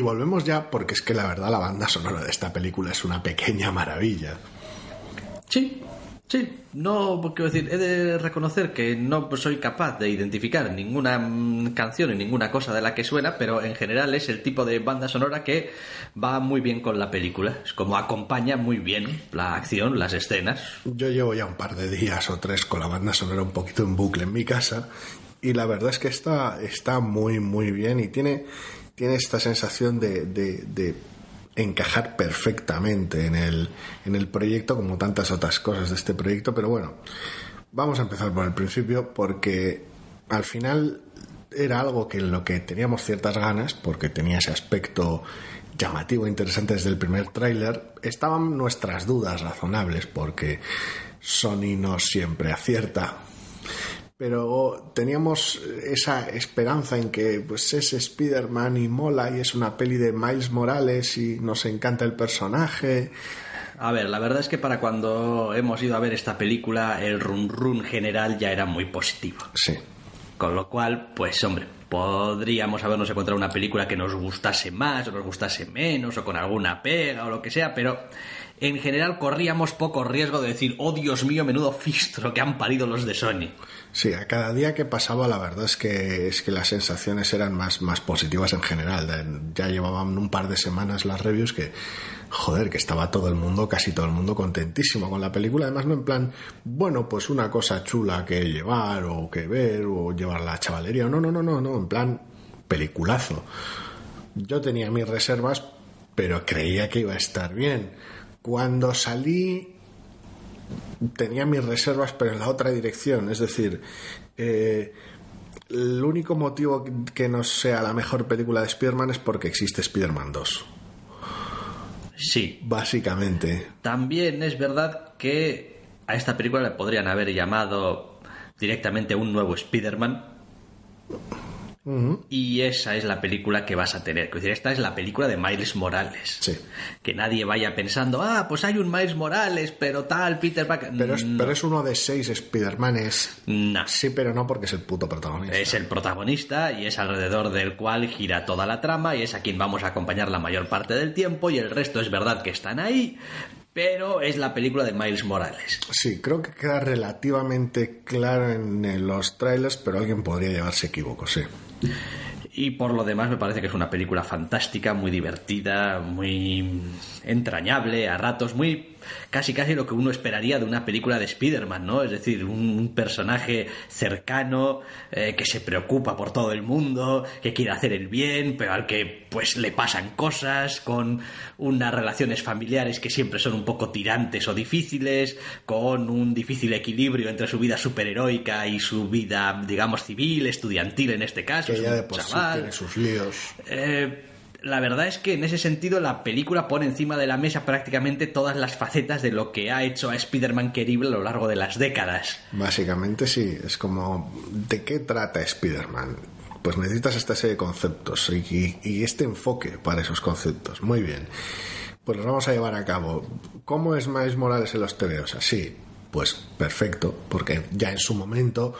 Y volvemos ya porque es que la verdad la banda sonora de esta película es una pequeña maravilla. Sí, sí. No, quiero decir, he de reconocer que no soy capaz de identificar ninguna mm, canción y ninguna cosa de la que suena, pero en general es el tipo de banda sonora que va muy bien con la película. Es como acompaña muy bien la acción, las escenas. Yo llevo ya un par de días o tres con la banda sonora un poquito en bucle en mi casa y la verdad es que está, está muy, muy bien y tiene, tiene esta sensación de, encajar perfectamente en el, en el proyecto como tantas otras cosas de este proyecto, pero bueno, vamos a empezar por el principio porque al final era algo que en lo que teníamos ciertas ganas, porque tenía ese aspecto llamativo e interesante desde el primer tráiler, estaban nuestras dudas razonables, porque Sony no siempre acierta pero teníamos esa esperanza en que pues es Spider-Man y mola y es una peli de Miles Morales y nos encanta el personaje. A ver, la verdad es que para cuando hemos ido a ver esta película, el run run general ya era muy positivo. Sí. Con lo cual, pues hombre, podríamos habernos encontrado una película que nos gustase más o nos gustase menos o con alguna pega o lo que sea, pero en general corríamos poco riesgo de decir, oh Dios mío, menudo fistro que han parido los de Sony. Sí, a cada día que pasaba la verdad es que, es que las sensaciones eran más, más positivas en general. Ya llevaban un par de semanas las reviews que, joder, que estaba todo el mundo, casi todo el mundo contentísimo con la película. Además, no en plan, bueno, pues una cosa chula que llevar o que ver o llevar la chavalería. No, no, no, no, no, en plan peliculazo. Yo tenía mis reservas, pero creía que iba a estar bien. Cuando salí tenía mis reservas, pero en la otra dirección. Es decir, eh, el único motivo que no sea la mejor película de Spider-Man es porque existe Spider-Man 2. Sí. Básicamente. También es verdad que a esta película le podrían haber llamado directamente un nuevo Spider-Man y esa es la película que vas a tener. Es decir, esta es la película de Miles Morales. Sí. Que nadie vaya pensando, ah, pues hay un Miles Morales, pero tal, Peter Parker. Pero es, No. pero es uno de seis Spider-Manes. No. Sí, pero no porque es el puto protagonista. Es el protagonista y es alrededor del cual gira toda la trama y es a quien vamos a acompañar la mayor parte del tiempo y el resto es verdad que están ahí, pero es la película de Miles Morales. Sí, creo que queda relativamente claro en, en los trailers, pero alguien podría llevarse equivoco, sí. Y por lo demás me parece que es una película fantástica, muy divertida, muy entrañable a ratos, muy casi casi lo que uno esperaría de una película de Spider-Man, ¿no? Es decir, un, un personaje cercano eh, que se preocupa por todo el mundo, que quiere hacer el bien, pero al que pues le pasan cosas, con unas relaciones familiares que siempre son un poco tirantes o difíciles, con un difícil equilibrio entre su vida superheroica y su vida, digamos, civil, estudiantil en este caso. Que es ya un de por sí chaval. tiene sus líos. Eh, la verdad es que en ese sentido la película pone encima de la mesa prácticamente todas las facetas de lo que ha hecho a Spider-Man querible a lo largo de las décadas. Básicamente sí, es como, ¿de qué trata Spider-Man? Pues necesitas esta serie de conceptos y, este enfoque para esos conceptos. Muy bien. Pues los vamos a llevar a cabo. ¿Cómo es Miles Morales en los TVOs? Así, pues perfecto, porque ya en su momento,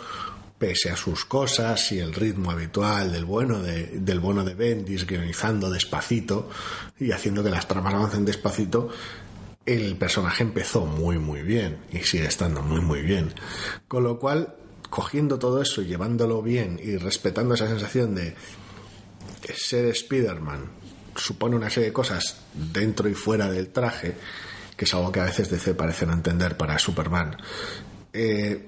pese a sus cosas y el ritmo habitual del bueno de, del bueno de Bendis, guionizando despacito y haciendo que las tramas avancen despacito, el personaje empezó muy muy bien y sigue estando muy muy bien. Con lo cual, cogiendo todo eso llevándolo bien y respetando esa sensación de ser Spider-Man supone una serie de cosas dentro y fuera del traje, que es algo que a veces DC parece no entender para Superman, eh,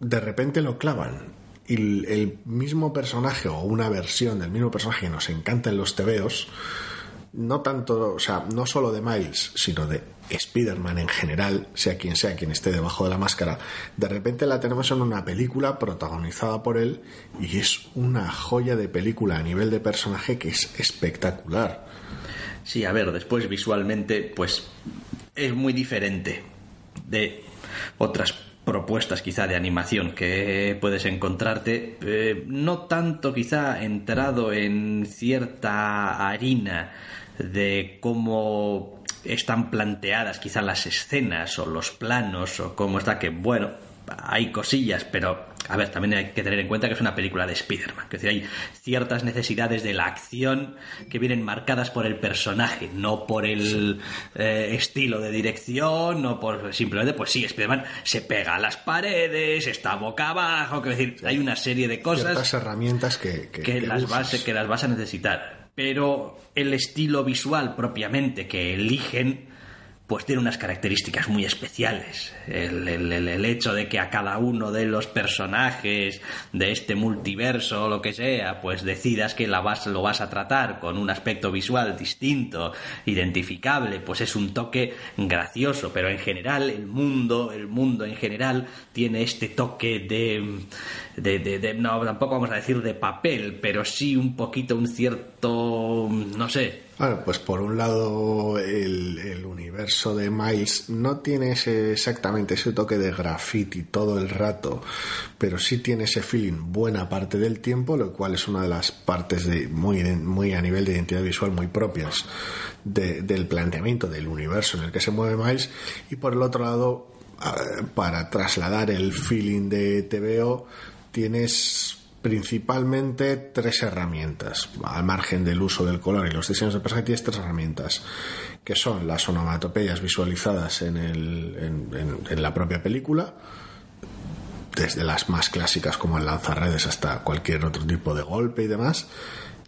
de repente lo clavan. Y el, mismo personaje o una versión del mismo personaje que nos encanta en los tebeos, no tanto, o sea, no solo de Miles, sino de Spider-Man en general, sea quien sea quien esté debajo de la máscara, de repente la tenemos en una película protagonizada por él y es una joya de película a nivel de personaje que es espectacular. Sí, a ver, después visualmente pues es muy diferente de otras propuestas quizá de animación que puedes encontrarte, eh, no tanto quizá entrado en cierta harina de cómo están planteadas quizá las escenas o los planos o cómo está que bueno hay cosillas, pero a ver, también hay que tener en cuenta que es una película de Spider-Man. Es decir, hay ciertas necesidades de la acción que vienen marcadas por el personaje, no por el eh, estilo de dirección, no por simplemente, pues sí, Spider-Man se pega a las paredes, está boca abajo, que decir, hay una serie de cosas Ciertas herramientas que, que, que que las, vas, que las vas a necesitar. Pero el estilo visual propiamente que eligen, pues tiene unas características muy especiales. El, el- hecho de que a cada uno de los personajes de este multiverso o lo que sea, pues decidas que la vas, lo vas a tratar con un aspecto visual distinto, identificable, pues es un toque gracioso. Pero en general, el mundo, el mundo en general, tiene este toque de, de, de- de- no, tampoco vamos a decir de papel, pero sí un poquito un cierto, no sé, Bueno, pues por un lado el, universo de Miles no tiene ese, exactamente ese toque de graffiti todo el rato, pero sí tiene ese feeling buena parte del tiempo, lo cual es una de las partes de, muy, muy a nivel de identidad visual muy propias de- del planteamiento del universo en el que se mueve Miles. Y por el otro lado, eh, para trasladar el feeling de TVO, tienes principalmente tres herramientas, al margen del uso del color y los diseños de personaje, tienes tres herramientas, que son las onomatopeyas visualizadas en, el- en- en- la propia película, desde las más clásicas como el lanzarredes hasta cualquier otro tipo de golpe y demás.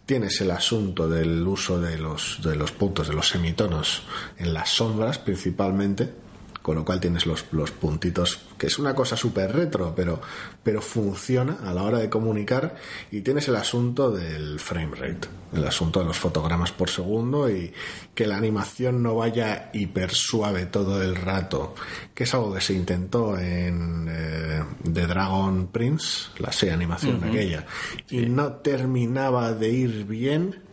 Tienes el asunto del uso de los, de los puntos, de los semitonos en las sombras principalmente, con lo cual tienes los, los puntitos, que es una cosa súper retro, pero, pero funciona a la hora de comunicar. Y tienes el asunto del frame rate, el asunto de los fotogramas por segundo y que la animación no vaya hiper suave todo el rato, que es algo que se intentó en eh, The Dragon Prince, la serie animación aquella, y no terminaba de ir bien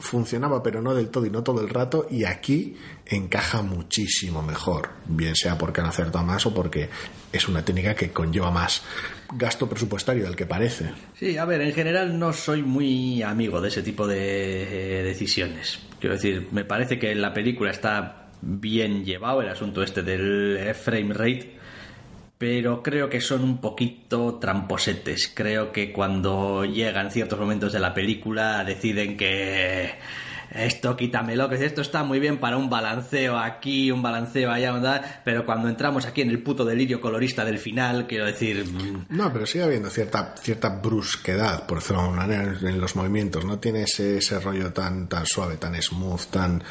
funcionaba pero no del todo y no todo el rato y aquí encaja muchísimo mejor bien sea porque han acertado más o porque es una técnica que conlleva más gasto presupuestario del que parece Sí, a ver, en general no soy muy amigo de ese tipo de eh, decisiones. Quiero decir, me parece que en la película está bien llevado el asunto este del frame rate, pero creo que son un poquito tramposetes. Creo que cuando llegan ciertos momentos de la película deciden que esto quítamelo, que esto está muy bien para un balanceo aquí, un balanceo allá, ¿verdad? pero cuando entramos aquí en el puto delirio colorista del final, quiero decir, mm, no pero sigue habiendo cierta cierta brusquedad por decirlo de alguna manera en, los movimientos no tiene ese, ese rollo tan tan suave tan smooth tan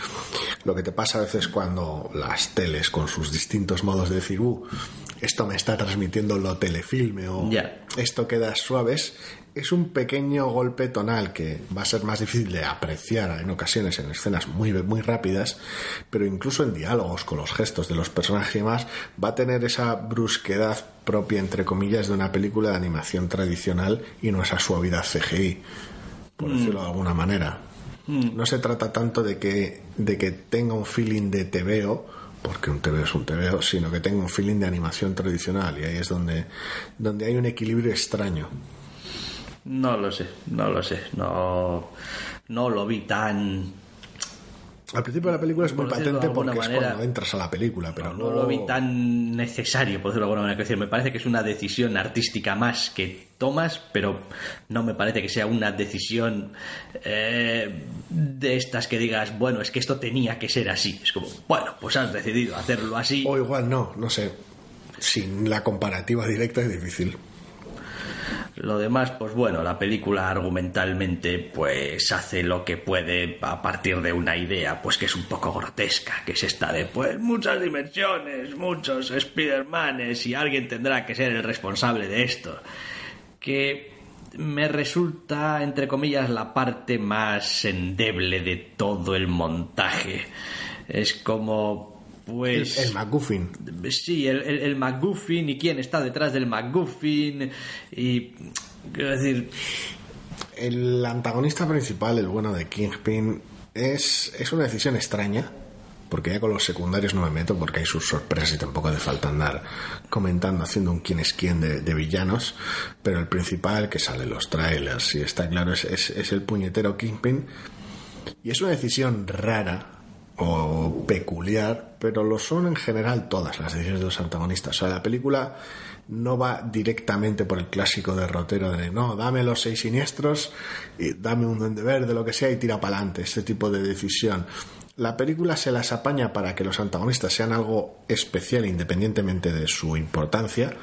lo que te pasa a veces cuando las teles con sus distintos modos de decir uh, esto me está transmitiendo lo telefilme o esto queda suaves es un pequeño golpe tonal que va a ser más difícil de apreciar en ocasiones en escenas muy, muy rápidas, pero incluso en diálogos con los gestos de los personajes y demás, va a tener esa brusquedad propia, entre comillas, de una película de animación tradicional y no esa suavidad CGI, por decirlo de alguna manera. No se trata tanto de que, de que tenga un feeling de TVO, porque un TVO es un TVO, sino que tenga un feeling de animación tradicional y ahí es donde, donde hay un equilibrio extraño. No lo sé, no lo sé, no, no lo vi tan... Al principio de la película es muy Por patente porque es cuando entras a la película, pero no luego... lo vi tan necesario, por decirlo de alguna manera. Decir, me parece que es una decisión artística más que tomas, pero no me parece que sea una decisión eh, de estas que digas, bueno, es que esto tenía que ser así. Es como, bueno, pues has decidido hacerlo así. O igual no, no sé. Sin la comparativa directa es difícil. Lo demás, pues bueno, la película argumentalmente pues hace lo que puede a partir de una idea, pues que es un poco grotesca, que es esta de pues muchas dimensiones, muchos Spider-Manes y alguien tendrá que ser el responsable de esto. Que me resulta, entre comillas, la parte más endeble de todo el montaje. Es como, pues... el MacGuffin. Sí, el, el, el MacGuffin y quién está detrás del MacGuffin y... Quiero decir, El antagonista principal, el bueno de Kingpin, es, es una decisión extraña. Porque ya con los secundarios no me meto porque hay sus sorpresas y tampoco hace falta andar comentando, haciendo un quién es quién de, de villanos. Pero el principal que sale en los trailers y está claro es, es, es el puñetero Kingpin. Y es una decisión rara, o peculiar, pero lo son en general todas las decisiones de los antagonistas. O sea, la película no va directamente por el clásico derrotero de no, dame los seis siniestros y dame un duende verde, lo que sea, y tira para adelante. Este tipo de decisión. La película se las apaña para que los antagonistas sean algo especial independientemente de su importancia,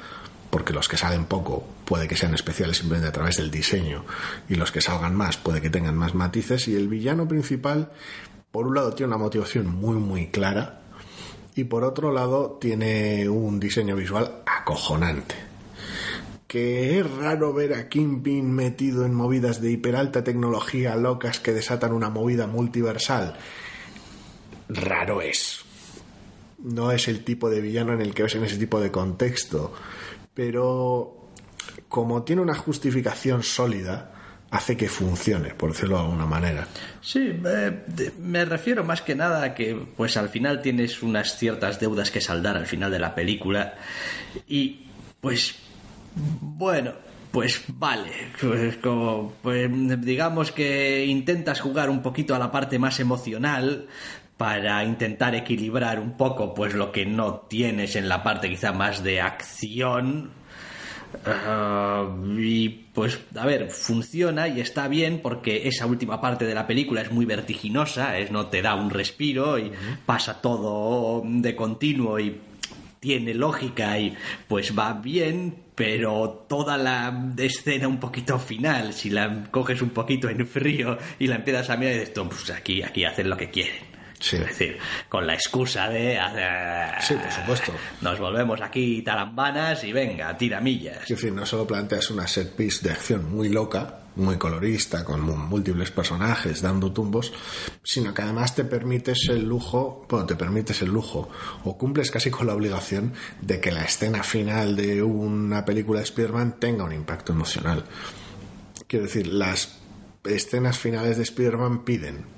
porque los que salen poco puede que sean especiales simplemente a través del diseño y los que salgan más puede que tengan más matices y el villano principal por un lado tiene una motivación muy muy clara y por otro lado tiene un diseño visual acojonante. Que es raro ver a Kingpin metido en movidas de hiperalta tecnología locas que desatan una movida multiversal. Raro es. No es el tipo de villano en el que ves en ese tipo de contexto. Pero como tiene una justificación sólida, hace que funcione, por decirlo de alguna manera. Sí, eh, me refiero más que nada a que pues al final tienes unas ciertas deudas que saldar al final de la película y pues bueno, pues vale, pues como pues digamos que intentas jugar un poquito a la parte más emocional para intentar equilibrar un poco pues lo que no tienes en la parte quizá más de acción Ah, y pues, a ver, funciona y está bien porque esa última parte de la película es muy vertiginosa, es no te da un respiro y pasa todo de continuo y tiene lógica y pues va bien, pero toda la escena un poquito final, si la coges un poquito en frío y la empiezas a mirar y dices, "Tú, pues aquí, aquí hacen lo que quieren. Sí. Es decir, con la excusa de hacer... Sí, por supuesto. Nos volvemos aquí tarambanas y venga, tiramillas. En fin, no solo planteas una set piece de acción muy loca, muy colorista, con múltiples personajes dando tumbos, sino que además te permites el lujo, bueno, te permites el lujo, o cumples casi con la obligación de que la escena final de una película de Spider-Man tenga un impacto emocional. Quiero decir, las escenas finales de Spider-Man piden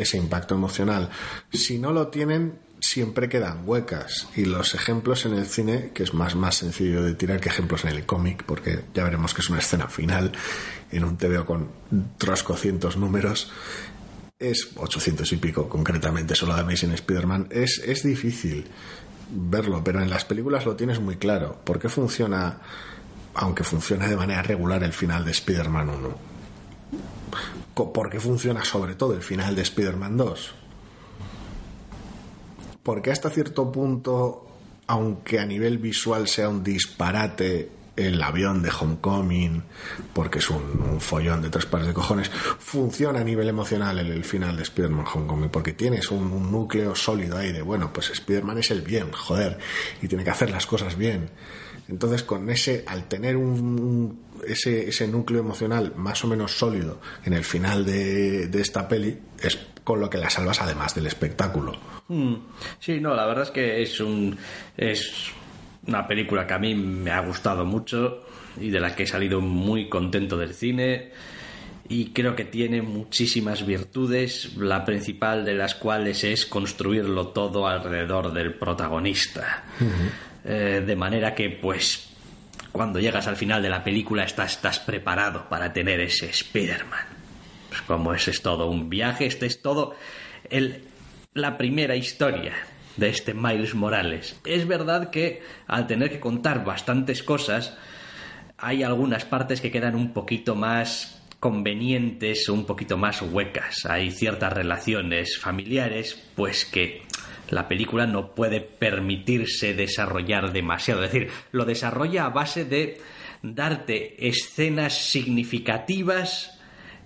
ese impacto emocional. Si no lo tienen, siempre quedan huecas. Y los ejemplos en el cine, que es más, más sencillo de tirar que ejemplos en el cómic, porque ya veremos que es una escena final en un TVO con troscocientos números, es 800 y pico concretamente, solo de Amazing Spider-Man, es, es difícil verlo, pero en las películas lo tienes muy claro. ¿Por qué funciona, aunque funciona de manera regular, el final de Spider-Man 1? ¿Por qué funciona sobre todo el final de Spider-Man 2? Porque hasta cierto punto, aunque a nivel visual sea un disparate el avión de Homecoming, porque es un, un follón de tres pares de cojones, funciona a nivel emocional el, el final de Spider-Man Homecoming, porque tienes un, un núcleo sólido ahí de, bueno, pues Spider-Man es el bien, joder, y tiene que hacer las cosas bien. Entonces, con ese, al tener un, ese, ese núcleo emocional más o menos sólido en el final de, de esta peli, es con lo que la salvas además del espectáculo. Mm, Sí, no, la verdad es que es un es una película que a mí me ha gustado mucho y de la que he salido muy contento del cine y creo que tiene muchísimas virtudes, la principal de las cuales es construirlo todo alrededor del protagonista. Eh, de manera que pues cuando llegas al final de la película estás, estás preparado para tener ese Spider-Man. Pues como ese es todo un viaje, este es todo el, la primera historia de este Miles Morales. Es verdad que al tener que contar bastantes cosas, hay algunas partes que quedan un poquito más convenientes un poquito más huecas. Hay ciertas relaciones familiares, pues que la película no puede permitirse desarrollar demasiado. Es decir, lo desarrolla a base de darte escenas significativas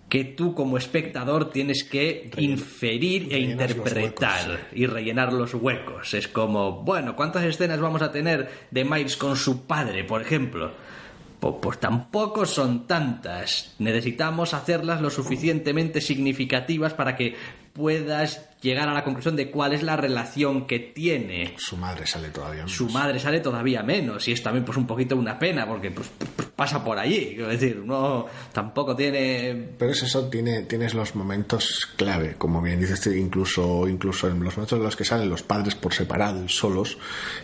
que tú como espectador tienes que inferir e interpretar y rellenar los huecos. Es como, bueno, ¿cuántas escenas vamos a tener de Miles con su padre, por ejemplo? Po- Pues tampoco son tantas. Necesitamos hacerlas lo suficientemente significativas para que puedas llegar a la conclusión de cuál es la relación que tiene. Su madre sale todavía. menos. Su madre sale todavía menos y es también pues un poquito una pena porque pues, pues, pasa por allí. Quiero decir, no tampoco tiene Pero es eso, tiene, tienes los momentos clave, como bien dices, incluso, incluso en los momentos en los que salen los padres por separado y solos,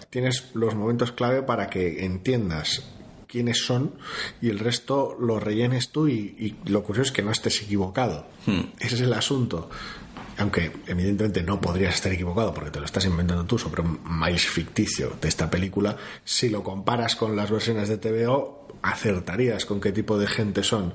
tienes los momentos clave para que entiendas quiénes son y el resto lo rellenes tú y, y lo curioso es que no estés equivocado. Ese es el asunto. Aunque evidentemente no podrías estar equivocado porque te lo estás inventando tú sobre un Miles ficticio de esta película, si lo comparas con las versiones de TVO, acertarías con qué tipo de gente son.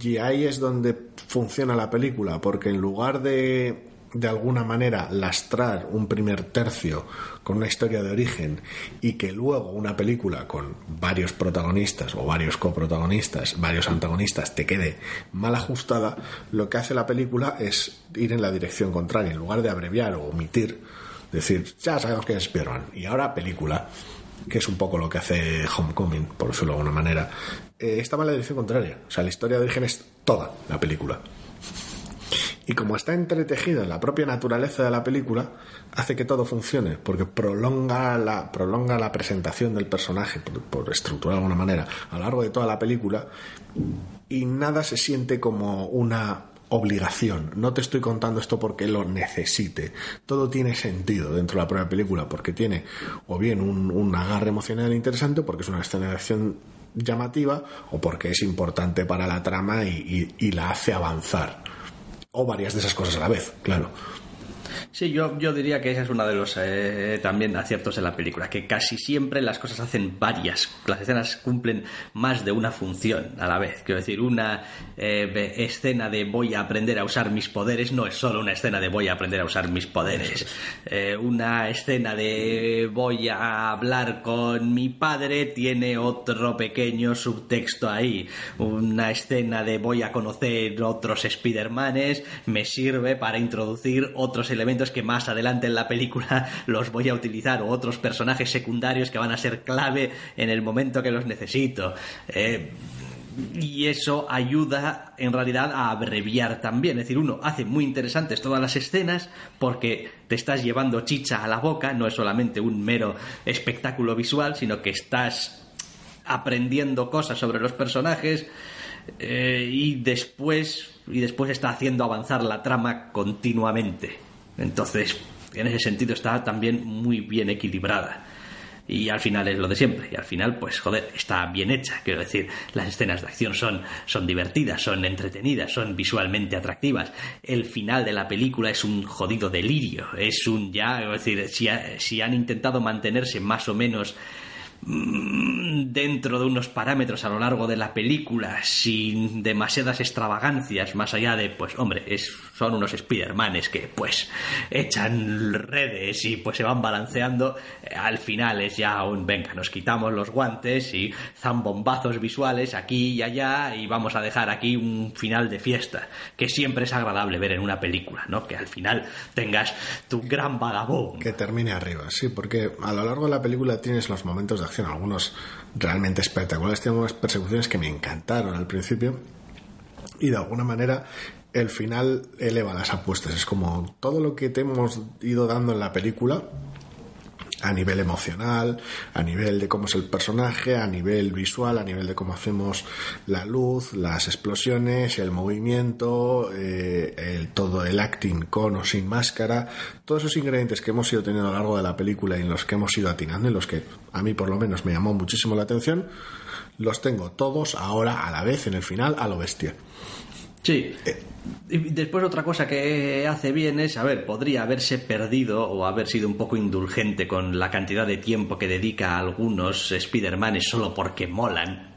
Y ahí es donde funciona la película, porque en lugar de de alguna manera lastrar un primer tercio con una historia de origen y que luego una película con varios protagonistas o varios coprotagonistas, varios antagonistas te quede mal ajustada, lo que hace la película es ir en la dirección contraria. En lugar de abreviar o omitir, decir, ya sabemos que es spider y ahora película que es un poco lo que hace Homecoming, por decirlo de alguna manera, eh, estaba en la dirección contraria. O sea, la historia de origen es toda la película. Y como está entretejido en la propia naturaleza de la película, hace que todo funcione, porque prolonga la, prolonga la presentación del personaje, por, por estructurar de alguna manera, a lo largo de toda la película, y nada se siente como una obligación. No te estoy contando esto porque lo necesite. Todo tiene sentido dentro de la propia película, porque tiene o bien un, un agarre emocional interesante, porque es una escena de acción llamativa, o porque es importante para la trama y, la hace avanzar o varias de esas cosas a la vez, claro. Sí, yo, yo diría que ese es uno de los eh, también aciertos de la película, que casi siempre las cosas hacen varias, las escenas cumplen más de una función a la vez. Quiero decir, una eh, escena de voy a aprender a usar mis poderes no es solo una escena de voy a aprender a usar mis poderes. Eh, una escena de voy a hablar con mi padre tiene otro pequeño subtexto ahí. Una escena de voy a conocer otros Spidermanes me sirve para introducir otros elementos que más adelante en la película *laughs* los voy a utilizar o otros personajes secundarios que van a ser clave en el momento que los necesito. Eh, y eso ayuda en realidad a abreviar también. Es decir, uno hace muy interesantes todas las escenas porque te estás llevando chicha a la boca, no es solamente un mero espectáculo visual, sino que estás aprendiendo cosas sobre los personajes eh, y después y después está haciendo avanzar la trama continuamente. Entonces, en ese sentido está también muy bien equilibrada. Y al final es lo de siempre. Y al final, pues, joder, está bien hecha. Quiero decir, las escenas de acción son, son divertidas, son entretenidas, son visualmente atractivas. El final de la película es un jodido delirio. Es un ya, es decir, si, si han intentado mantenerse más o menos dentro de unos parámetros a lo largo de la película sin demasiadas extravagancias más allá de pues hombre es, son unos Spidermanes que pues echan redes y pues se van balanceando eh, al final es ya un venga nos quitamos los guantes y zambombazos visuales aquí y allá y vamos a dejar aquí un final de fiesta que siempre es agradable ver en una película no que al final tengas tu gran vagabundo que termine arriba sí porque a lo largo de la película tienes los momentos de algunos realmente espectaculares, tienen unas persecuciones que me encantaron al principio y de alguna manera el final eleva las apuestas. Es como todo lo que te hemos ido dando en la película a nivel emocional, a nivel de cómo es el personaje, a nivel visual, a nivel de cómo hacemos la luz, las explosiones, el movimiento, eh, el, todo el acting con o sin máscara, todos esos ingredientes que hemos ido teniendo a lo largo de la película y en los que hemos ido atinando, en los que a mí por lo menos me llamó muchísimo la atención, los tengo todos ahora a la vez en el final a lo bestia. Sí. Y después otra cosa que hace bien es, a ver, podría haberse perdido o haber sido un poco indulgente con la cantidad de tiempo que dedica a algunos Spider-Manes solo porque molan.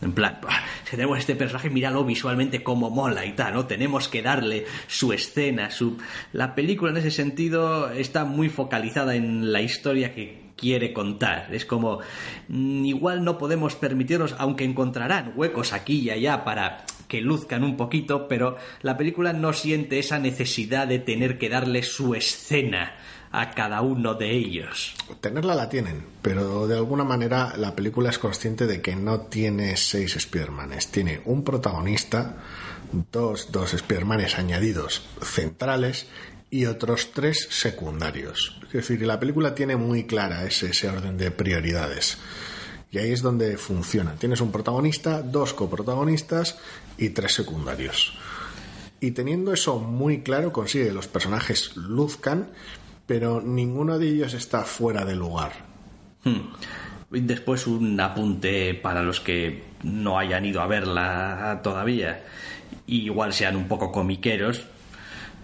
En plan, tenemos este personaje, míralo visualmente como mola y tal, ¿no? Tenemos que darle su escena, su... La película en ese sentido está muy focalizada en la historia que quiere contar. Es como, mm, igual no podemos permitirnos, aunque encontrarán huecos aquí y allá para luzcan un poquito, pero la película no siente esa necesidad de tener que darle su escena a cada uno de ellos. Tenerla la tienen, pero de alguna manera la película es consciente de que no tiene seis Spearmanes, tiene un protagonista, dos, dos añadidos centrales y otros tres secundarios. Es decir, la película tiene muy clara ese, ese orden de prioridades. Y ahí es donde funciona. Tienes un protagonista, dos coprotagonistas y tres secundarios. Y teniendo eso muy claro, consigue que los personajes luzcan, pero ninguno de ellos está fuera de lugar. Hmm. Después un apunte para los que no hayan ido a verla todavía, igual sean un poco comiqueros.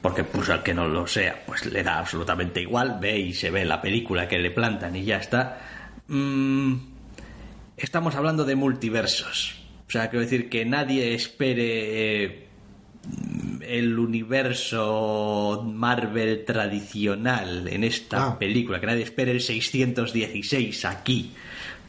porque pues al que no lo sea, pues le da absolutamente igual, ve y se ve la película que le plantan y ya está. Mm, estamos hablando de multiversos. O sea, quiero decir que nadie espere eh, el universo Marvel tradicional en esta Ah. película, que nadie espere el 616 aquí,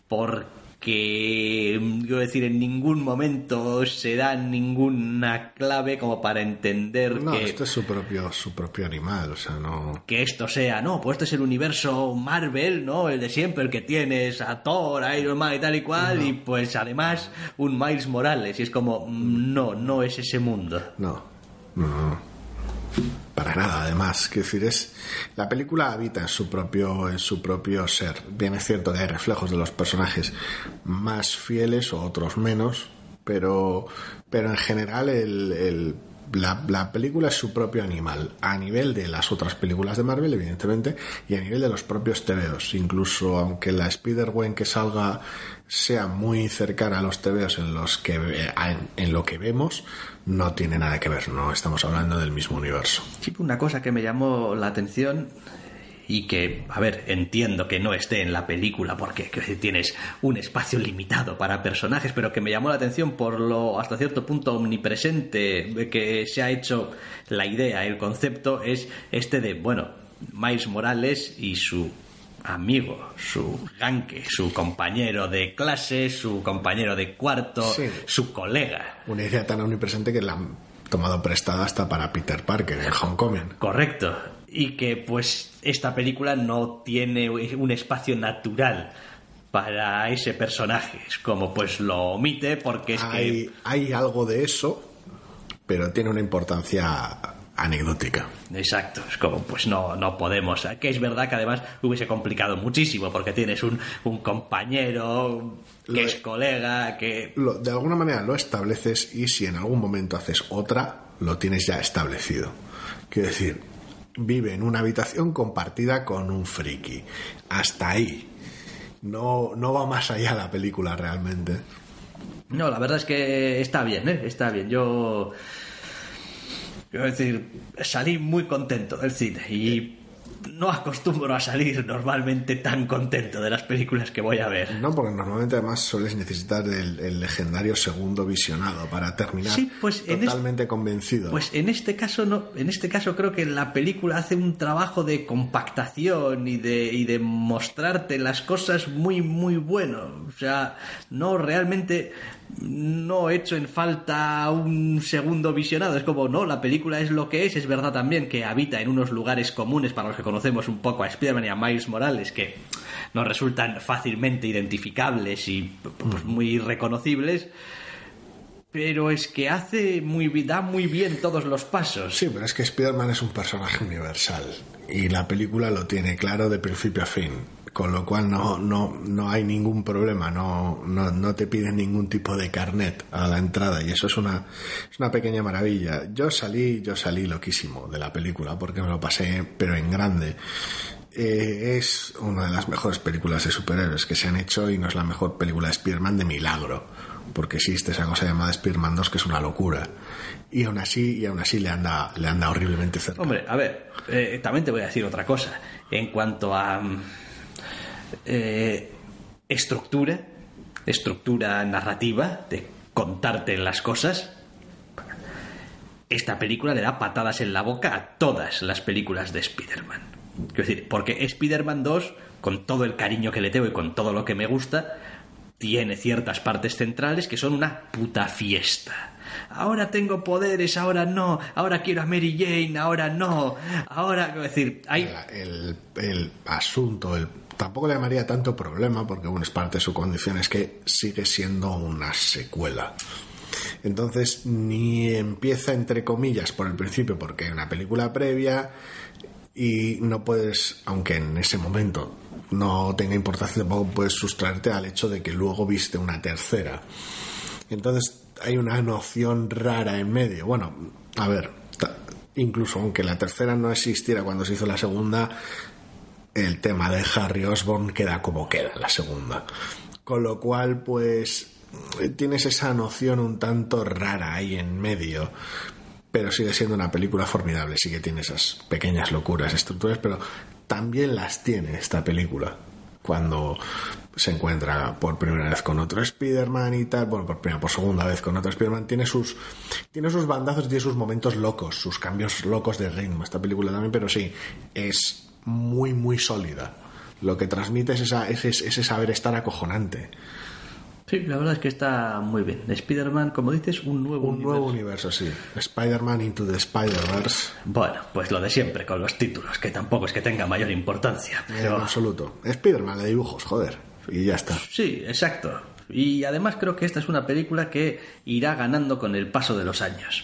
porque, mm, quiero decir, en ningún momento se da ninguna clave como para entender No, que esto es su propio, su propio animal, o sea, no... que esto sea, no, pues este es el universo Marvel, ¿no? El de siempre, el que tienes a Thor, a Iron Man y tal y cual, y pues además un Miles Morales. Y es como, mm, no, no es ese mundo. No, no, no. Para nada, además. Quiero decir, es. La película habita en su propio, en su propio ser. Bien es cierto que hay reflejos de los personajes más fieles o otros menos, pero, pero en general el, el- la, la película es su propio animal, a nivel de las otras películas de Marvel, evidentemente, y a nivel de los propios TVOs. Incluso aunque la Spider-Gwen que salga sea muy cercana a los TVOs en los que en lo que vemos, no tiene nada que ver, no estamos hablando del mismo universo. Una cosa que me llamó la atención y que, a ver, entiendo que no esté en la película porque tienes un espacio limitado para personajes, pero que me llamó la atención por lo hasta cierto punto omnipresente que se ha hecho la idea, el concepto es este de, bueno, Miles Morales y su amigo, su ganque, su compañero de clase, su compañero de cuarto, Sí. su colega. Una idea tan omnipresente que la han tomado prestada hasta para Peter Parker en Homecoming. Correcto. Y que pues esta película no tiene un espacio natural para ese personaje. Es como pues lo omite porque es Hay, que... hay algo de eso, pero tiene una importancia anecdótica. Exacto, es como pues no, no podemos. Que es verdad que además hubiese complicado muchísimo porque tienes un, un compañero que Lo es de- colega, que... Lo- de alguna manera lo estableces y si en algún momento haces otra, lo tienes ya establecido. Quiero decir, vive en una habitación compartida con un friki. Hasta ahí. No, no va más allá la película realmente. No, la verdad es que está bien, ¿eh? Está bien. Yo... Quiero decir, salí muy contento del cine y no acostumbro a salir normalmente tan contento de las películas que voy a ver. No, porque normalmente además sueles necesitar el, el legendario segundo visionado para terminar Sí, pues en totalmente convencido. Pues en este caso no, en este caso creo que la película hace un trabajo de compactación y de, y de mostrarte las cosas muy muy bueno. O sea, no realmente no he hecho en falta un segundo visionado. Es como, no, la película es lo que es. Es verdad también que habita en unos lugares comunes para los que conocemos un poco a Spider-Man y a Miles Morales que nos resultan fácilmente identificables y pues, muy reconocibles. Pero es que hace muy da muy bien todos los pasos. Sí, pero es que Spider-Man es un personaje universal y la película lo tiene claro de principio a fin, con lo cual no, no, no hay ningún problema, no, no, no te piden ningún tipo de carnet a la entrada y eso es una, es una pequeña maravilla. Yo salí, yo salí loquísimo de la película porque me lo pasé, pero en grande. Eh, es una de las mejores películas de superhéroes que se han hecho y no es la mejor película de Spider-Man de milagro, porque existe esa cosa llamada Spider-Man 2 que es una locura. Y aún así, y aún así le anda, le anda horriblemente cerca. Hombre, a ver, eh, también te voy a decir otra cosa. En cuanto a mm, eh, estructura, estructura narrativa, de contarte las cosas, esta película le da patadas en la boca a todas las películas de Spider-Man. Quiero decir, porque Spider-Man 2, con todo el cariño que le tengo y con todo lo que me gusta, tiene ciertas partes centrales que son una puta fiesta. Ahora tengo poderes, ahora no, ahora quiero a Mary Jane, ahora no, ahora, quiero decir, el asunto, el, tampoco le llamaría tanto problema, porque bueno, es parte de su condición, es que sigue siendo una secuela. Entonces, ni empieza entre comillas por el principio, porque hay una película previa y no puedes, aunque en ese momento no tenga importancia, tampoco puedes sustraerte al hecho de que luego viste una tercera. Entonces, hay una noción rara en medio. Bueno, a ver, incluso aunque la tercera no existiera cuando se hizo la segunda, el tema de Harry Osborn queda como queda la segunda. Con lo cual, pues, tienes esa noción un tanto rara ahí en medio. pero sigue siendo una película formidable. Sí que tiene esas pequeñas locuras, estructuras, pero también las tiene esta película cuando se encuentra por primera vez con otro Spider-Man y tal, bueno, por primera, por segunda vez con otro Spider-Man, tiene sus, tiene sus bandazos tiene sus momentos locos, sus cambios locos de ritmo, esta película también, pero sí, es muy, muy sólida. Lo que transmite es, esa, ese saber estar acojonante. Sí, la verdad es que está muy bien. Spider-Man, como dices, un nuevo Un nuevo universo. universo, sí. Spider-Man Into the Spider-Verse. Bueno, pues lo de siempre con los títulos, que tampoco es que tenga mayor importancia, En pero... absoluto. Spider-Man de dibujos, joder. Y ya está. Sí, exacto. Y además creo que esta es una película que irá ganando con el paso de los años.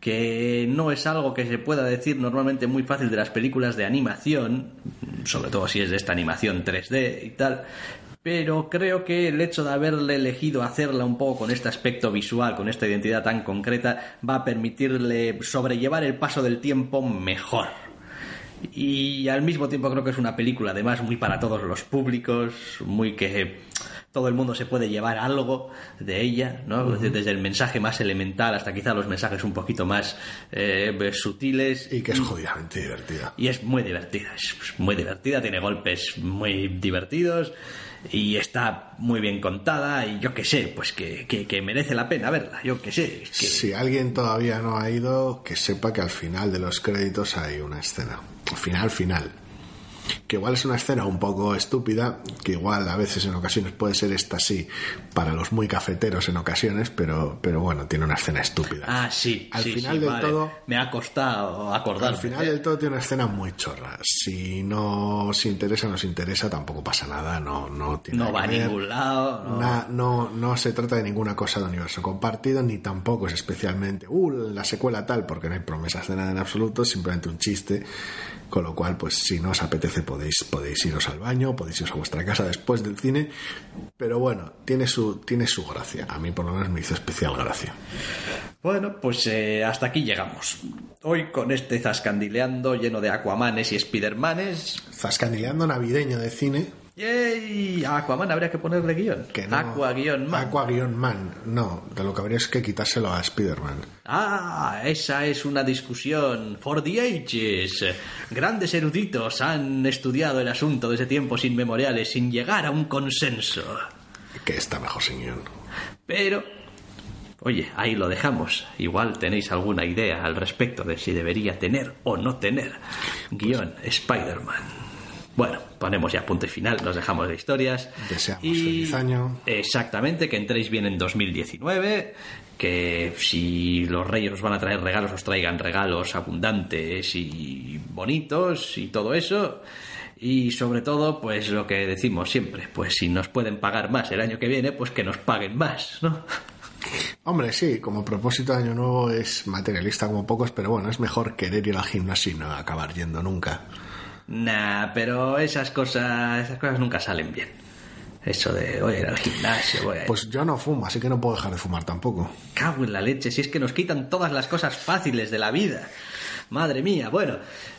Que no es algo que se pueda decir normalmente muy fácil de las películas de animación, sobre todo si es de esta animación 3D y tal. Pero creo que el hecho de haberle elegido hacerla un poco con este aspecto visual, con esta identidad tan concreta, va a permitirle sobrellevar el paso del tiempo mejor. Y al mismo tiempo creo que es una película además muy para todos los públicos, muy que todo el mundo se puede llevar algo de ella, ¿no? Desde el mensaje más elemental hasta quizá los mensajes un poquito más eh, sutiles. Y que es jodidamente divertida. Y es muy divertida, es muy divertida, tiene golpes muy divertidos y está muy bien contada y yo qué sé, pues que, que, que merece la pena verla, yo qué sé. es que- Si alguien todavía no ha ido, que sepa que al final de los créditos hay una escena. Al final, final. Que igual es una escena un poco estúpida, que igual a veces en ocasiones puede ser esta sí, para los muy cafeteros en ocasiones, pero, pero bueno, tiene una escena estúpida. Ah, sí, Al sí, final sí, del vale. todo- Me ha costado acordarme. Al final del todo tiene una escena muy chorra. Si no os interesa, no os interesa, tampoco pasa nada. No, no, tiene No va a ningún lado. no. Na- no, no se trata de ninguna cosa de universo compartido, ni tampoco es especialmente, uh, la secuela tal, porque no hay promesas de nada en absoluto, simplemente un chiste. Con lo cual, pues si no os apetece, podéis, podéis iros al baño, podéis iros a vuestra casa después del cine. Pero bueno, tiene su, tiene su gracia. A mí, por lo menos, me hizo especial gracia. Bueno, pues eh, hasta aquí llegamos. Hoy con este zascandileando lleno de Aquamanes y Spidermanes. Zascandileando navideño de cine, ¡Yay! Aquaman habría que ponerle guion. que no. Aqua-man. Aqua-man. No, de lo que habría es que quitárselo a Spider-Man. Ah, esa es una discusión. For the ages. Grandes eruditos han estudiado el asunto desde tiempos inmemoriales sin llegar a un consenso. Que está mejor sin guion. Pero, oye, ahí lo dejamos. Igual tenéis alguna idea al respecto de si debería tener o no tener guion Spider-Man. Bueno, ponemos ya punto y final, nos dejamos de historias. Deseamos feliz año. Exactamente, que entréis bien en 2019, que si los reyes os van a traer regalos, os traigan regalos abundantes y bonitos y todo eso. Y sobre todo, pues lo que decimos siempre, pues si nos pueden pagar más el año que viene, pues que nos paguen más, ¿no? Hombre, sí, como propósito de año nuevo es materialista como pocos, pero bueno, es mejor querer ir al gimnasio y no acabar yendo nunca. Nah, pero esas cosas, esas cosas nunca salen bien. Eso de voy a ir al gimnasio, voy a... Pues yo no fumo, así que no puedo dejar de fumar tampoco. Cago en la leche, si es que nos quitan todas las cosas fáciles de la vida. Madre mía, bueno,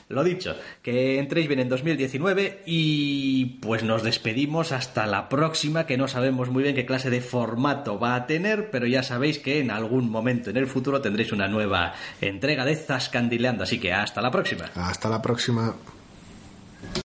lo dicho, que entréis bien en 2019 y pues nos despedimos hasta la próxima, que no sabemos muy bien qué clase de formato va a tener, pero ya sabéis que en algún momento en el futuro tendréis una nueva entrega de Zascandileando, así que hasta la próxima. Hasta la próxima.